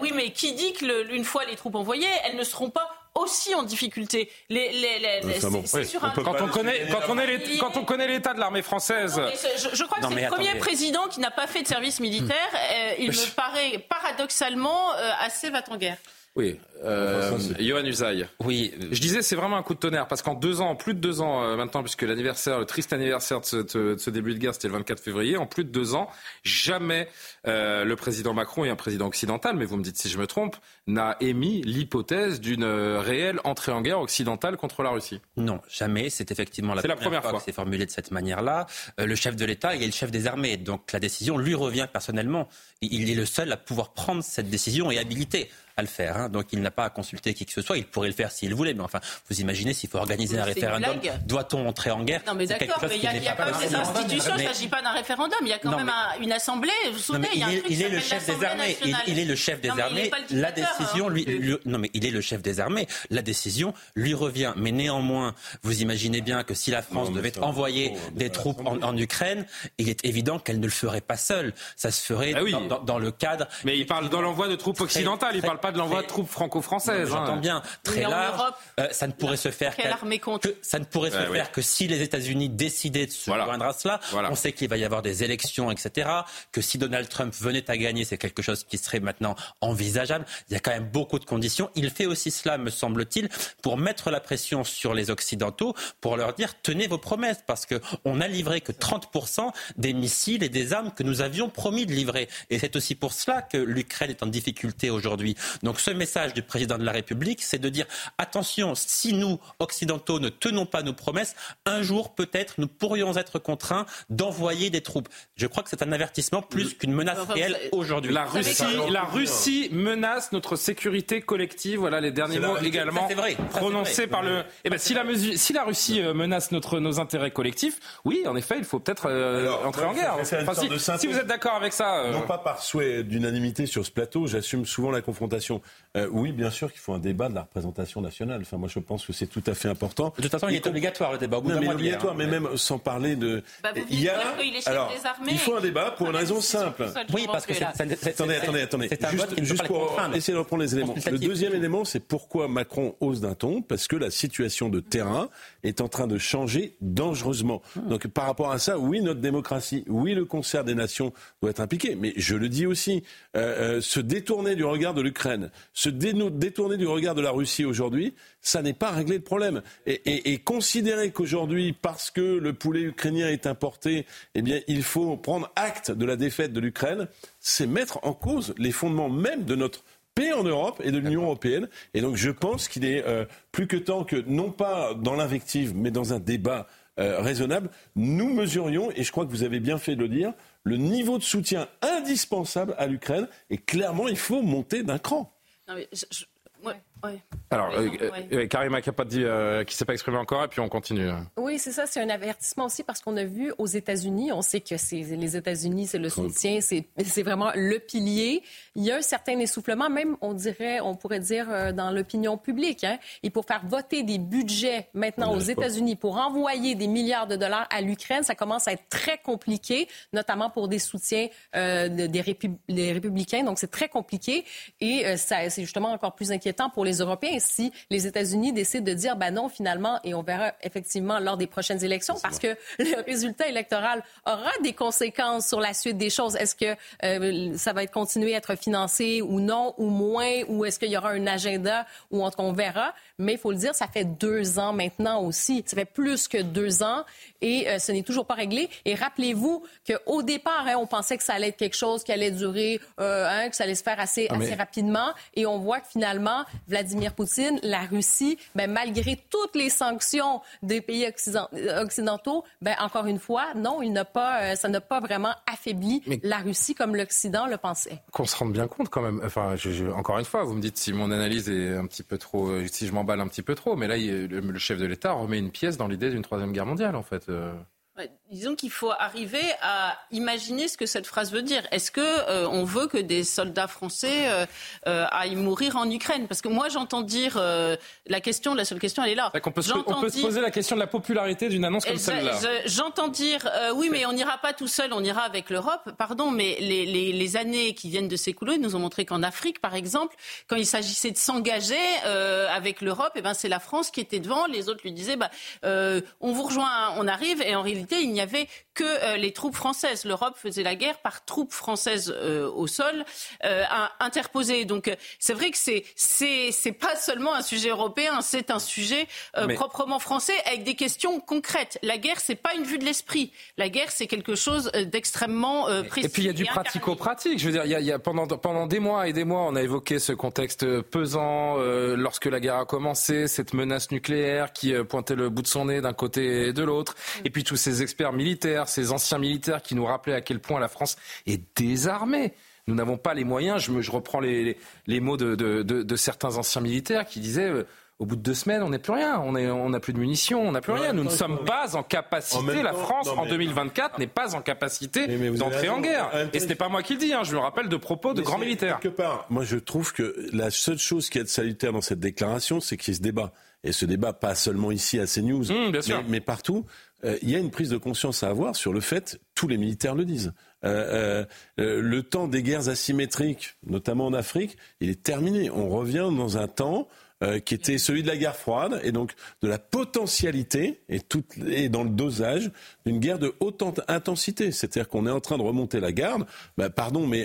Speaker 6: oui, mais qui dit que une fois les troupes envoyées, elles ne seront pas aussi en difficulté. Les, les,
Speaker 1: sur un... quand, on connaît, quand, on est quand on connaît l'état de l'armée française.
Speaker 6: je, crois que c'est le premier président qui n'a pas fait de service militaire. Euh, il me paraît paradoxalement euh, assez va-t-en-guerre.
Speaker 1: Oui, euh, Johan Usaï.
Speaker 8: Oui.
Speaker 1: Je disais, c'est vraiment un coup de tonnerre parce qu'en deux ans, plus de deux ans euh, maintenant, puisque l'anniversaire, le triste anniversaire de ce, début de guerre, c'était le 24 février, en plus de deux ans, jamais euh, le président Macron et un président occidental, mais vous me dites si je me trompe, n'a émis l'hypothèse d'une euh, réelle entrée en guerre occidentale contre la Russie.
Speaker 8: Non, jamais. C'est effectivement la, première, fois, que c'est formulé de cette manière-là. le chef de l'État, il est le chef des armées, donc la décision lui revient personnellement. Il est le seul à pouvoir prendre cette décision et habilité à le faire. Hein. Donc il n'a pas à consulter qui que ce soit. Il pourrait le faire s'il voulait. Mais enfin, vous imaginez s'il faut organiser un référendum, doit-on entrer en guerre?
Speaker 6: Non mais d'accord, mais il y a, quand même des institutions. Il ne s'agit pas d'un référendum. Il y a quand même une assemblée. Vous vous souvenez, il,
Speaker 8: est le chef des armées. Il, est le chef des armées. La décision, lui, non mais il est le chef des armées. La décision lui revient. Mais néanmoins, vous imaginez bien que si la France devait envoyer des troupes en, Ukraine, il est évident qu'elle ne le ferait pas seule. Ça se ferait ah dans, le cadre.
Speaker 1: Mais il parle dans l'envoi de troupes occidentales. Il parle pas de l'envoi de troupes franco-françaises.
Speaker 8: J'entends hein. bien, très large. Euh, ça ne pourrait se faire que, ça ne pourrait se faire que si les États-Unis décidaient de se joindre à cela. On sait qu'il va y avoir des élections, etc. Que si Donald Trump venait à gagner, c'est quelque chose qui serait maintenant envisageable. Il y a quand même beaucoup de conditions. Il fait aussi cela, me semble-t-il, pour mettre la pression sur les Occidentaux, pour leur dire tenez vos promesses, parce que on a livré que 30% des missiles et des armes que nous avions promis de livrer. Et c'est aussi pour cela que l'Ukraine est en difficulté aujourd'hui. Donc ce message du président de la République, c'est de dire attention, si nous, occidentaux, ne tenons pas nos promesses, un jour peut-être nous pourrions être contraints d'envoyer des troupes. Je crois que c'est un avertissement plus qu'une menace réelle aujourd'hui.
Speaker 1: La Russie, la Russie menace notre sécurité collective. Voilà les derniers mots également prononcés par le. Eh ben, si la, si la Russie euh, menace notre, nos intérêts collectifs, oui, en effet, il faut peut-être euh, entrer en guerre. si, vous êtes d'accord avec ça.
Speaker 7: Euh, non pas par souhait d'unanimité sur ce plateau, j'assume souvent la confrontation. Euh, oui, bien sûr qu'il faut un débat de la représentation nationale. Enfin, moi, je pense que c'est tout à fait important.
Speaker 8: De toute façon, il est obligatoire le débat. Au bout
Speaker 7: non, mais obligatoire, mais même sans parler de.
Speaker 6: Bah, il y a. Alors,
Speaker 7: il faut un débat pour une raison simple.
Speaker 8: Oui, parce que
Speaker 7: attendez, attendez, attendez. Juste, juste pour essayer de reprendre les éléments. Le deuxième élément, c'est pourquoi Macron ose d'un ton, parce que la situation de terrain est en train de changer dangereusement. Hmm. Donc, par rapport à ça, oui, notre démocratie, oui, le concert des nations doit être impliqué. Mais je le dis aussi, euh, euh, se détourner du regard de l'Ukraine, se détourner du regard de la Russie aujourd'hui, ça n'est pas régler le problème. Et, considérer qu'aujourd'hui, parce que le poulet ukrainien est importé, eh bien, il faut prendre acte de la défaite de l'Ukraine, c'est mettre en cause les fondements même de notre paix en Europe et de l'Union européenne. Et donc, je pense qu'il est euh, plus que temps que, non pas dans l'invective, mais dans un débat euh, raisonnable, nous mesurions, et je crois que vous avez bien fait de le dire, le niveau de soutien indispensable à l'Ukraine. Et clairement, il faut monter d'un cran. Non,
Speaker 1: alors, euh, euh, Karima qui ne euh, s'est pas exprimé encore, et puis on continue.
Speaker 12: Oui, c'est ça, c'est un avertissement aussi parce qu'on a vu aux États-Unis, on sait que les États-Unis, c'est le soutien, c'est vraiment le pilier. Il y a un certain essoufflement, même on dirait, on pourrait dire dans l'opinion publique. Hein. Et pour faire voter des budgets maintenant aux États-Unis pour envoyer des milliards de dollars à l'Ukraine, ça commence à être très compliqué, notamment pour des soutiens des, républicains. Donc c'est très compliqué et ça, c'est justement encore plus inquiétant pour les Européens si les États-Unis décident de dire, ben non, finalement, et on verra effectivement lors des prochaines élections, parce que le résultat électoral aura des conséquences sur la suite des choses. Est-ce que euh, ça va être continué à être financé ou non, ou moins, ou est-ce qu'il y aura un agenda, ou on verra. Mais il faut le dire, ça fait deux ans maintenant aussi. Ça fait plus que deux ans et euh, ce n'est toujours pas réglé. Et rappelez-vous qu'au départ, hein, on pensait que ça allait être quelque chose qui allait durer, euh, hein, que ça allait se faire assez, ah, assez rapidement. Et on voit que finalement, Vladimir Poutine, la Russie, ben, malgré toutes les sanctions des pays occidentaux, ben, encore une fois, non, il pas, euh, ça n'a pas vraiment affaibli la Russie comme l'Occident le pensait.
Speaker 1: Qu'on se rende bien compte quand même. Enfin, je, encore une fois, vous me dites si mon analyse est un petit peu trop, si je m'emballe un petit peu trop, mais là, le, chef de l'État remet une pièce dans l'idée d'une troisième guerre mondiale, en fait. Euh.
Speaker 6: Disons qu'il faut arriver à imaginer ce que cette phrase veut dire. Est-ce que euh, on veut que des soldats français euh, euh, aillent mourir en Ukraine? Parce que moi, j'entends dire la question, la seule question, elle est là.
Speaker 1: on peut, se, on peut se poser la question de la popularité d'une annonce comme celle-là.
Speaker 6: J'entends dire oui, mais on n'ira pas tout seul, on ira avec l'Europe. Pardon, mais les, les, les, années qui viennent de s'écouler nous ont montré qu'en Afrique, par exemple, quand il s'agissait de s'engager avec l'Europe, eh ben c'est la France qui était devant. Les autres lui disaient bah, on vous rejoint, on arrive, et en réalité, il n'y avait que euh, les troupes françaises. L'Europe faisait la guerre par troupes françaises euh, au sol euh, interposées. Donc c'est vrai que c'est c'est pas seulement un sujet européen, c'est un sujet proprement français avec des questions concrètes. La guerre c'est pas une vue de l'esprit. La guerre c'est quelque chose d'extrêmement précis.
Speaker 1: Et puis il y a du pratico-pratique. Je veux dire, il y a, il y a pendant pendant des mois et des mois, on a évoqué ce contexte pesant lorsque la guerre a commencé, cette menace nucléaire qui pointait le bout de son nez d'un côté et de l'autre, et puis tous ces experts militaires, ces anciens militaires qui nous rappelaient à quel point la France est désarmée. Nous n'avons pas les moyens. Je, me, je reprends les, les, mots de, de, de, certains anciens militaires qui disaient euh, au bout de deux semaines, on n'est plus rien. On n'a on plus de munitions, on n'a plus rien. Nous ne sommes pas en capacité. la France, en 2024, n'est pas en capacité d'entrer en guerre. Et ce n'est pas moi qui le dis. Hein, je me rappelle de propos de grands militaires.
Speaker 7: Quelque part, moi, je trouve que la seule chose qui est salutaire dans cette déclaration, c'est qu'il y ait ce débat. Et ce débat, pas seulement ici à CNews,
Speaker 1: mmh,
Speaker 7: mais, mais, partout, euh, il y a une prise de conscience à avoir sur le fait, tous les militaires le disent. Euh, euh, le temps des guerres asymétriques, notamment en Afrique, il est terminé. On revient dans un temps qui était celui de la guerre froide et donc de la potentialité et, tout, dans le dosage d'une guerre de haute intensité. C'est-à-dire qu'on est en train de remonter la garde. Bah, pardon, mais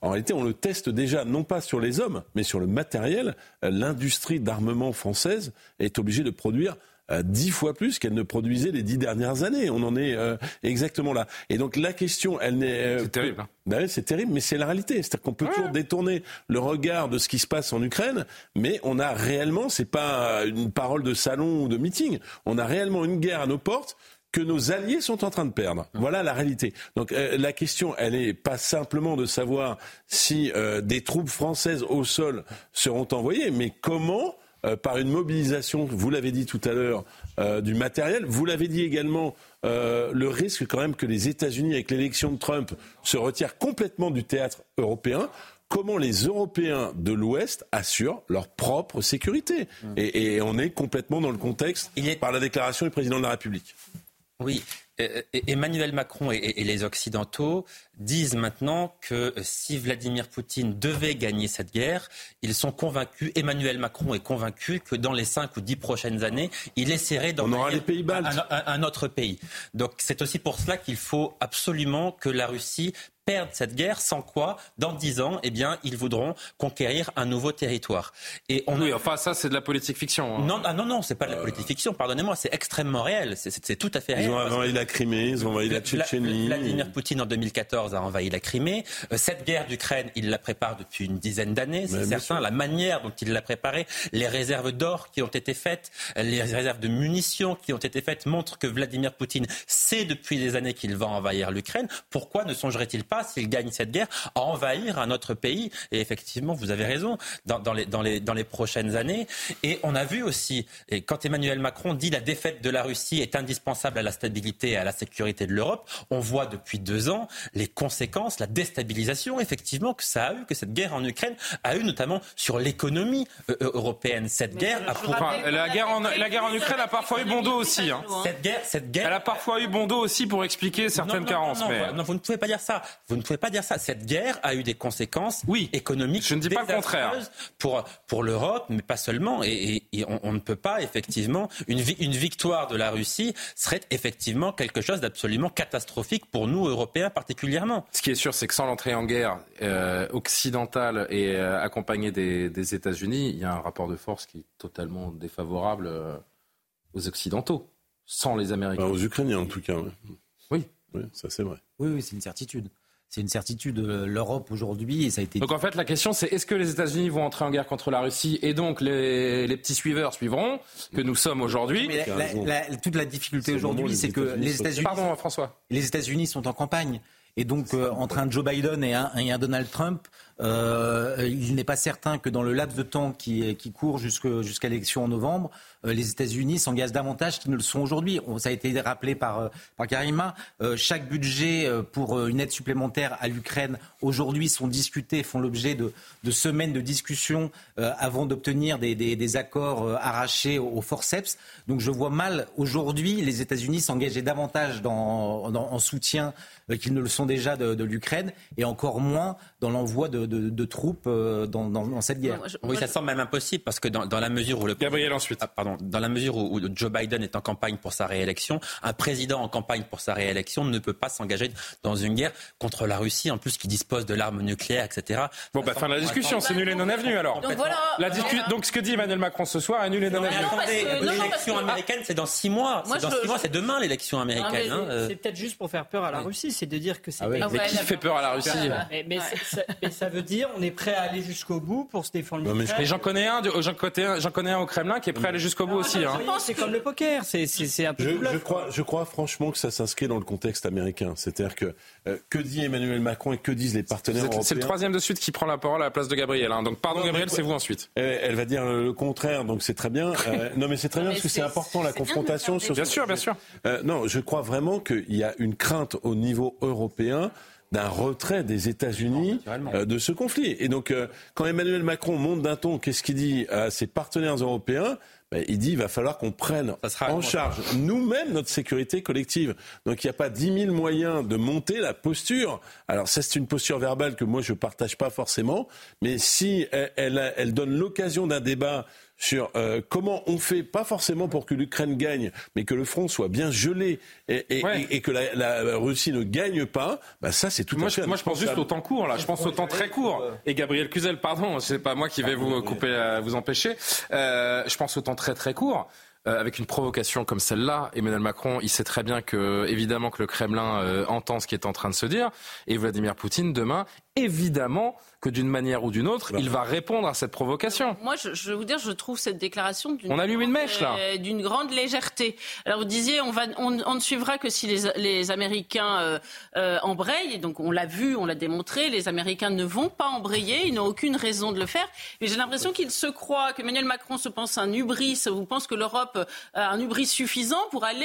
Speaker 7: en réalité, on le teste déjà non pas sur les hommes, mais sur le matériel. L'industrie d'armement française est obligée de produire dix fois plus qu'elle ne produisait les dix dernières années. On en est euh, exactement là. Et donc la question, elle n'est.
Speaker 1: Euh, c'est terrible. Hein.
Speaker 7: Ben c'est terrible, mais c'est la réalité. C'est-à-dire qu'on peut toujours détourner le regard de ce qui se passe en Ukraine, mais on a réellement, c'est pas une parole de salon ou de meeting, on a réellement une guerre à nos portes que nos alliés sont en train de perdre. Voilà la réalité. Donc euh, la question, elle n'est pas simplement de savoir si des troupes françaises au sol seront envoyées, mais comment euh, par une mobilisation, vous l'avez dit tout à l'heure, euh, du matériel. Vous l'avez dit également, euh, le risque quand même que les États-Unis, avec l'élection de Trump, se retirent complètement du théâtre européen comment les Européens de l'Ouest assurent leur propre sécurité. Mmh. Et, on est complètement dans le contexte par la déclaration du président de la République.
Speaker 8: Oui, Emmanuel Macron et, les Occidentaux disent maintenant que si Vladimir Poutine devait gagner cette guerre, ils sont convaincus, Emmanuel Macron est convaincu que dans les cinq ou dix prochaines années, il essaierait
Speaker 7: d'envoyer
Speaker 8: un, un, autre pays. Donc c'est aussi pour cela qu'il faut absolument que la Russie perdre cette guerre, sans quoi, dans dix ans, eh bien, ils voudront conquérir un nouveau territoire.
Speaker 1: Et on oui, enfin, ça, c'est de la politique fiction.
Speaker 8: Hein. Non, ah, non, non, c'est pas de la politique fiction, pardonnez-moi, c'est extrêmement réel, c'est tout à fait réel.
Speaker 7: Ils ont envahi la Crimée, ils ont envahi la Tchétchénie.
Speaker 8: Vladimir Poutine, en 2014, a envahi la Crimée. Euh, cette guerre d'Ukraine, il la prépare depuis une dizaine d'années, c'est certain. La manière dont il l'a préparée, les réserves d'or qui ont été faites, les réserves de munitions qui ont été faites montrent que Vladimir Poutine sait depuis des années qu'il va envahir l'Ukraine. Pourquoi ne songerait-il pas s'il gagne cette guerre, à envahir un autre pays. Et effectivement, vous avez raison, dans, les, dans, les, dans les prochaines années. Et on a vu aussi, et quand Emmanuel Macron dit la défaite de la Russie est indispensable à la stabilité et à la sécurité de l'Europe, on voit depuis deux ans les conséquences, la déstabilisation, effectivement, que ça a eu, que cette guerre en Ukraine a eu, notamment sur l'économie euh, euh, européenne. Cette guerre a
Speaker 1: pour... la, guerre en, la guerre en Ukraine a parfois eu bon dos aussi. Hein.
Speaker 8: Cette guerre, cette guerre...
Speaker 1: Elle a parfois eu bon dos aussi pour expliquer certaines carences.
Speaker 8: mais... non, vous ne pouvez pas dire ça. Vous ne pouvez pas dire ça. Cette guerre a eu des conséquences
Speaker 1: oui,
Speaker 8: économiques.
Speaker 1: Je ne dis pas le contraire.
Speaker 8: Pour, pour l'Europe, mais pas seulement. Et, on, ne peut pas, effectivement, une, une victoire de la Russie serait effectivement quelque chose d'absolument catastrophique pour nous, Européens particulièrement.
Speaker 1: Ce qui est sûr, c'est que sans l'entrée en guerre euh, occidentale et euh, accompagnée des, États-Unis, il y a un rapport de force qui est totalement défavorable euh, aux Occidentaux, sans les Américains.
Speaker 7: aux Ukrainiens, en tout cas.
Speaker 1: Oui.
Speaker 7: Oui, ça c'est vrai.
Speaker 9: Oui, oui, c'est une certitude c'est une certitude. L'Europe aujourd'hui, ça a été.
Speaker 1: Donc en fait, la question, c'est est-ce que les États-Unis vont entrer en guerre contre la Russie et donc les, petits suiveurs suivront que nous sommes aujourd'hui.
Speaker 9: toute la difficulté aujourd'hui, c'est que les États-Unis.
Speaker 1: Pardon, François.
Speaker 9: Les États-Unis sont en campagne. Et donc, euh, entre un Joe Biden et un, Donald Trump, Euh, il n'est pas certain que dans le laps de temps qui, court jusqu'à l'élection en novembre, euh, les États-Unis s'engagent davantage qu'ils ne le sont aujourd'hui. Ça a été rappelé par, euh, Karima. Chaque budget pour une aide supplémentaire à l'Ukraine aujourd'hui sont discutés, font l'objet de, semaines de discussions avant d'obtenir des, accords arrachés au, forceps. Donc je vois mal aujourd'hui les États-Unis s'engager davantage dans, en soutien qu'ils ne le sont déjà de l'Ukraine et encore moins dans l'envoi de, de, troupes dans, dans, cette guerre.
Speaker 8: oui, ça semble même impossible parce que dans, dans la mesure où le...
Speaker 1: Gabriel ensuite.
Speaker 8: Ah, pardon dans la mesure où, Joe Biden est en campagne pour sa réélection, un président en campagne pour sa réélection ne peut pas s'engager dans une guerre contre la Russie, en plus qui dispose de l'arme nucléaire, etc.
Speaker 1: Bon, bah, fin de la discussion, c'est nul et non avenu alors.
Speaker 6: Donc, voilà,
Speaker 1: la donc ce que dit Emmanuel Macron ce soir est nul et non, avenu.
Speaker 8: l'élection américaine, c'est dans six mois. C'est dans six mois, c'est demain l'élection américaine.
Speaker 22: Hein, euh. C'est peut-être juste pour faire peur à la Russie, c'est de dire que c'est.
Speaker 1: Ah mais qui fait peur à la Russie
Speaker 22: Mais ça veut dire on est prêt à aller jusqu'au bout pour se défendre.
Speaker 1: Mais j'en connais un, j'en connais un au Kremlin qui est prêt à aller jusqu'au bout aussi. Hein
Speaker 22: c'est comme le poker. C'est un peu.
Speaker 7: Je, je, crois, je crois franchement que ça s'inscrit dans le contexte américain. C'est-à-dire que euh, que dit Emmanuel Macron et que disent les partenaires européens
Speaker 1: C'est le troisième de suite qui prend la parole à la place de Gabriel. Hein. Donc pardon Gabriel, c'est vous ensuite.
Speaker 7: Elle, va dire le contraire, donc c'est très bien. [laughs] Euh, non mais c'est très bien parce que c'est important la confrontation. Sur
Speaker 1: bien sûr, bien sûr.
Speaker 7: Euh, non, je crois vraiment qu'il y a une crainte au niveau européen d'un retrait des États-Unis de ce conflit. Et donc, quand Emmanuel Macron monte d'un ton, qu'est-ce qu'il dit à ses partenaires européens? Ben, il dit qu'il va falloir qu'on prenne en charge nous-mêmes notre sécurité collective. Donc il n'y a pas dix mille moyens de monter la posture. Alors ça c'est une posture verbale que moi je ne partage pas forcément, mais si elle donne l'occasion d'un débat sur euh, comment on fait, pas forcément pour que l'Ukraine gagne, mais que le front soit bien gelé et, que la, Russie ne gagne pas, bah ça c'est tout
Speaker 1: moi,
Speaker 7: à fait.
Speaker 1: moi je pense juste au temps court là, je pense au temps très court. Et Gabriel Cluzel, pardon, c'est pas moi qui vais vous couper, euh, vous empêcher. Euh, je pense au temps très très court. avec une provocation comme celle-là, Emmanuel Macron, il sait très bien que, évidemment, que le Kremlin entend ce qui est en train de se dire, et Vladimir Poutine, demain, évidemment, que d'une manière ou d'une autre, il va répondre à cette provocation.
Speaker 6: Moi, je, je, vais vous dire, je trouve cette déclaration d'une
Speaker 1: on allume une mèche là,
Speaker 6: euh, d'une grande légèreté. Alors vous disiez, on va, on, on ne suivra que si les, les Américains euh, euh, embrayent. Donc on l'a vu, on l'a démontré, les Américains ne vont pas embrayer, ils n'ont aucune raison de le faire. Mais j'ai l'impression qu'ils se croient, que Emmanuel Macron se pense un hubris, ou pense que l'Europe a un hubris suffisant pour aller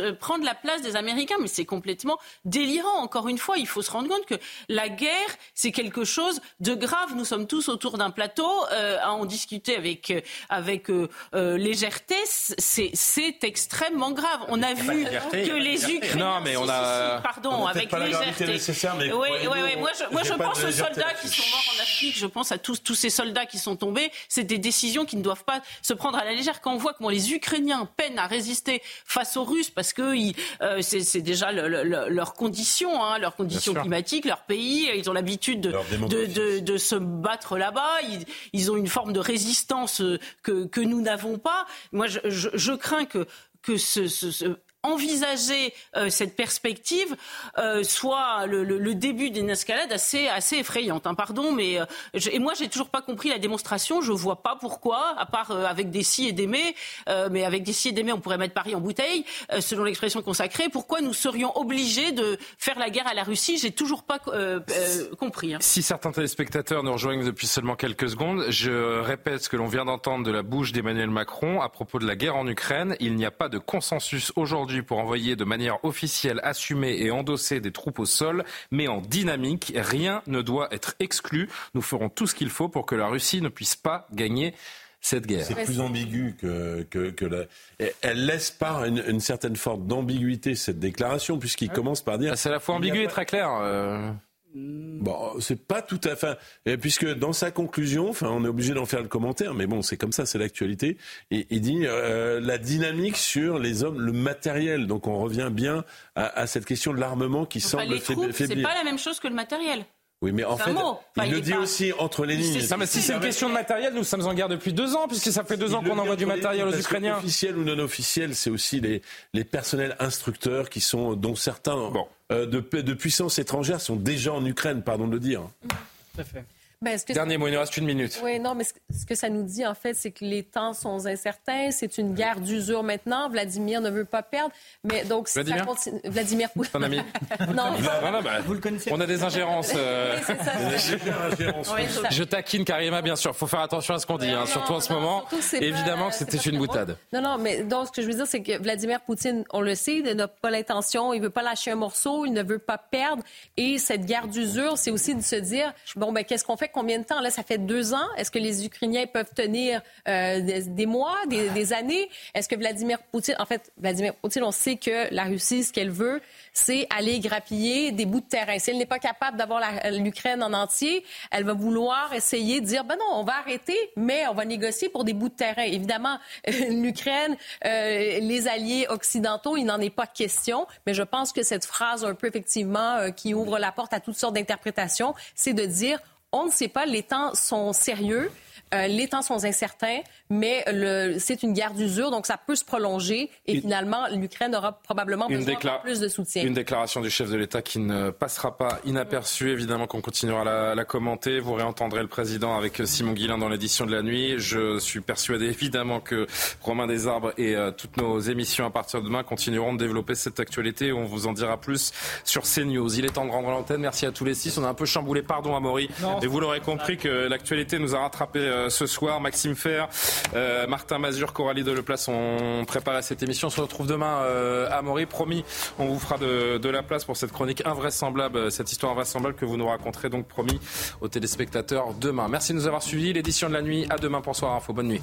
Speaker 6: euh, prendre la place des Américains. Mais c'est complètement délirant. Encore une fois, il faut se rendre compte que la guerre, c'est quelque chose de grave. Nous sommes tous autour d'un plateau euh, à en discuter avec, euh, avec euh, légèreté. C'est extrêmement grave. On a vu que les Ukrainiens.
Speaker 1: Non, mais on a.
Speaker 6: pardon, avec légèreté.
Speaker 7: Mais
Speaker 6: oui, oui, oui. Moi, je, moi, je pense aux soldats qui sont morts en Afrique. Je pense à tous, tous ces soldats qui sont tombés. C'est des décisions qui ne doivent pas se prendre à la légère. Quand on voit comment les Ukrainiens peinent à résister face aux Russes, parce que euh, c'est déjà le, le, leurs conditions, hein, leurs conditions climatiques, leur pays, ils ont l'habitude de, de, de, de, se battre là-bas. Ils, ont une forme de résistance euh, que, que nous n'avons pas. Moi, je, crains que que ce, envisager euh, cette perspective euh, soit le, le, le début d'une escalade assez, assez effrayante. Hein, pardon, mais euh, je, et moi j'ai toujours pas compris la démonstration. Je vois pas pourquoi, à part euh, avec des si et des mais, euh, mais avec des si et des mais, on pourrait mettre Paris en bouteille, selon l'expression consacrée. Pourquoi nous serions obligés de faire la guerre à la Russie J'ai toujours pas compris. Hein.
Speaker 1: Si certains téléspectateurs nous rejoignent depuis seulement quelques secondes, je répète ce que l'on vient d'entendre de la bouche d'Emmanuel Macron à propos de la guerre en Ukraine. Il n'y a pas de consensus aujourd'hui pour envoyer de manière officielle, assumée et endosser des troupes au sol, mais en dynamique. Rien ne doit être exclu. Nous ferons tout ce qu'il faut pour que la Russie ne puisse pas gagner cette guerre.
Speaker 7: C'est plus ambigu que, que, la... Elle laisse part une, certaine forme d'ambiguïté, cette déclaration, puisqu'il commence par dire...
Speaker 1: C'est à la fois ambigu et très clair. Euh.
Speaker 7: Bon, c'est pas tout à fait. Puisque dans sa conclusion, enfin, on est obligé d'en faire le commentaire, mais bon, c'est comme ça, c'est l'actualité. Et il dit euh, la dynamique sur les hommes, le matériel. Donc on revient bien à, cette question de l'armement qui semble faiblir.
Speaker 6: C'est pas la même chose que le matériel.
Speaker 7: Oui, mais en fait, il le dit aussi entre les lignes.
Speaker 1: Non, mais si c'est une question de matériel, nous sommes en guerre depuis deux ans, puisque ça fait deux ans qu'on envoie du matériel aux Ukrainiens.
Speaker 7: Officiel ou non officiel, c'est aussi les, les personnels instructeurs qui sont, dont certains euh, de, de puissances étrangères sont déjà en Ukraine, pardon de le dire.
Speaker 12: Ben, que
Speaker 1: Dernier mot, il nous reste une minute.
Speaker 12: Oui, non, mais ce que ça nous dit, en fait, c'est que les temps sont incertains. C'est une guerre d'usure maintenant. Vladimir ne veut pas perdre. Mais donc, si
Speaker 1: Vladimir?
Speaker 12: ça continue. Vladimir Poutine.
Speaker 1: Ton ami? [laughs]
Speaker 12: Non.
Speaker 1: Non, non, bah, On a des ingérences. euh, [laughs]
Speaker 12: Oui, ça.
Speaker 1: Je taquine Karima, bien sûr. Faut faire attention à ce qu'on dit, hein, surtout en ce moment. Évidemment
Speaker 12: pas-
Speaker 1: que c'était une boutade.
Speaker 12: Non, non, mais donc, ce que je veux dire, c'est que Vladimir Poutine, on le sait, il n'a pas l'intention, il veut pas lâcher un morceau, il ne veut pas perdre. Et cette guerre d'usure, c'est aussi de se dire, bon, ben, qu'est-ce qu'on fait? Combien de temps? Là, ça fait deux ans. Est-ce que les Ukrainiens peuvent tenir euh, des, mois, des, années? Est-ce que Vladimir Poutine, en fait, Vladimir Poutine, on sait que la Russie, ce qu'elle veut, c'est aller grappiller des bouts de terrain. Si elle n'est pas capable d'avoir l'Ukraine en entier, elle va vouloir essayer de dire, ben non, on va arrêter, mais on va négocier pour des bouts de terrain. Évidemment, [laughs] l'Ukraine, euh, les alliés occidentaux, il n'en est pas question, mais je pense que cette phrase un peu effectivement euh, qui ouvre la porte à toutes sortes d'interprétations, c'est de dire, on ne sait pas, les temps sont sérieux. Euh, les temps sont incertains, mais le- c'est une guerre d'usure, donc ça peut se prolonger. Et
Speaker 1: Une-
Speaker 12: finalement, l'Ukraine aura probablement besoin
Speaker 1: décla-
Speaker 12: de plus de soutien.
Speaker 1: une déclaration du chef de l'État qui ne passera pas inaperçue. Évidemment qu'on continuera à la, la commenter. Vous réentendrez le président avec Simon Guillain dans l'édition de la nuit. Je suis persuadé évidemment que Romain Desarbres et euh, toutes nos émissions à partir de demain continueront de développer cette actualité. On vous en dira plus sur CNews. Il est temps de rendre l'antenne. Merci à tous les six. On a un peu chamboulé. Pardon à Maury.
Speaker 22: Non.
Speaker 1: Et vous l'aurez compris que l'actualité nous a rattrapé euh, ce soir. Maxime Fer, euh, Martin Mazur, Coralie Deleplace ont préparé cette émission. On se retrouve demain euh, à Maury. Promis, on vous fera de, de la place pour cette chronique invraisemblable, euh, cette histoire invraisemblable que vous nous raconterez donc promis aux téléspectateurs demain. Merci de nous avoir suivis. L'édition de la nuit. À demain pour Soir Info. Bonne nuit.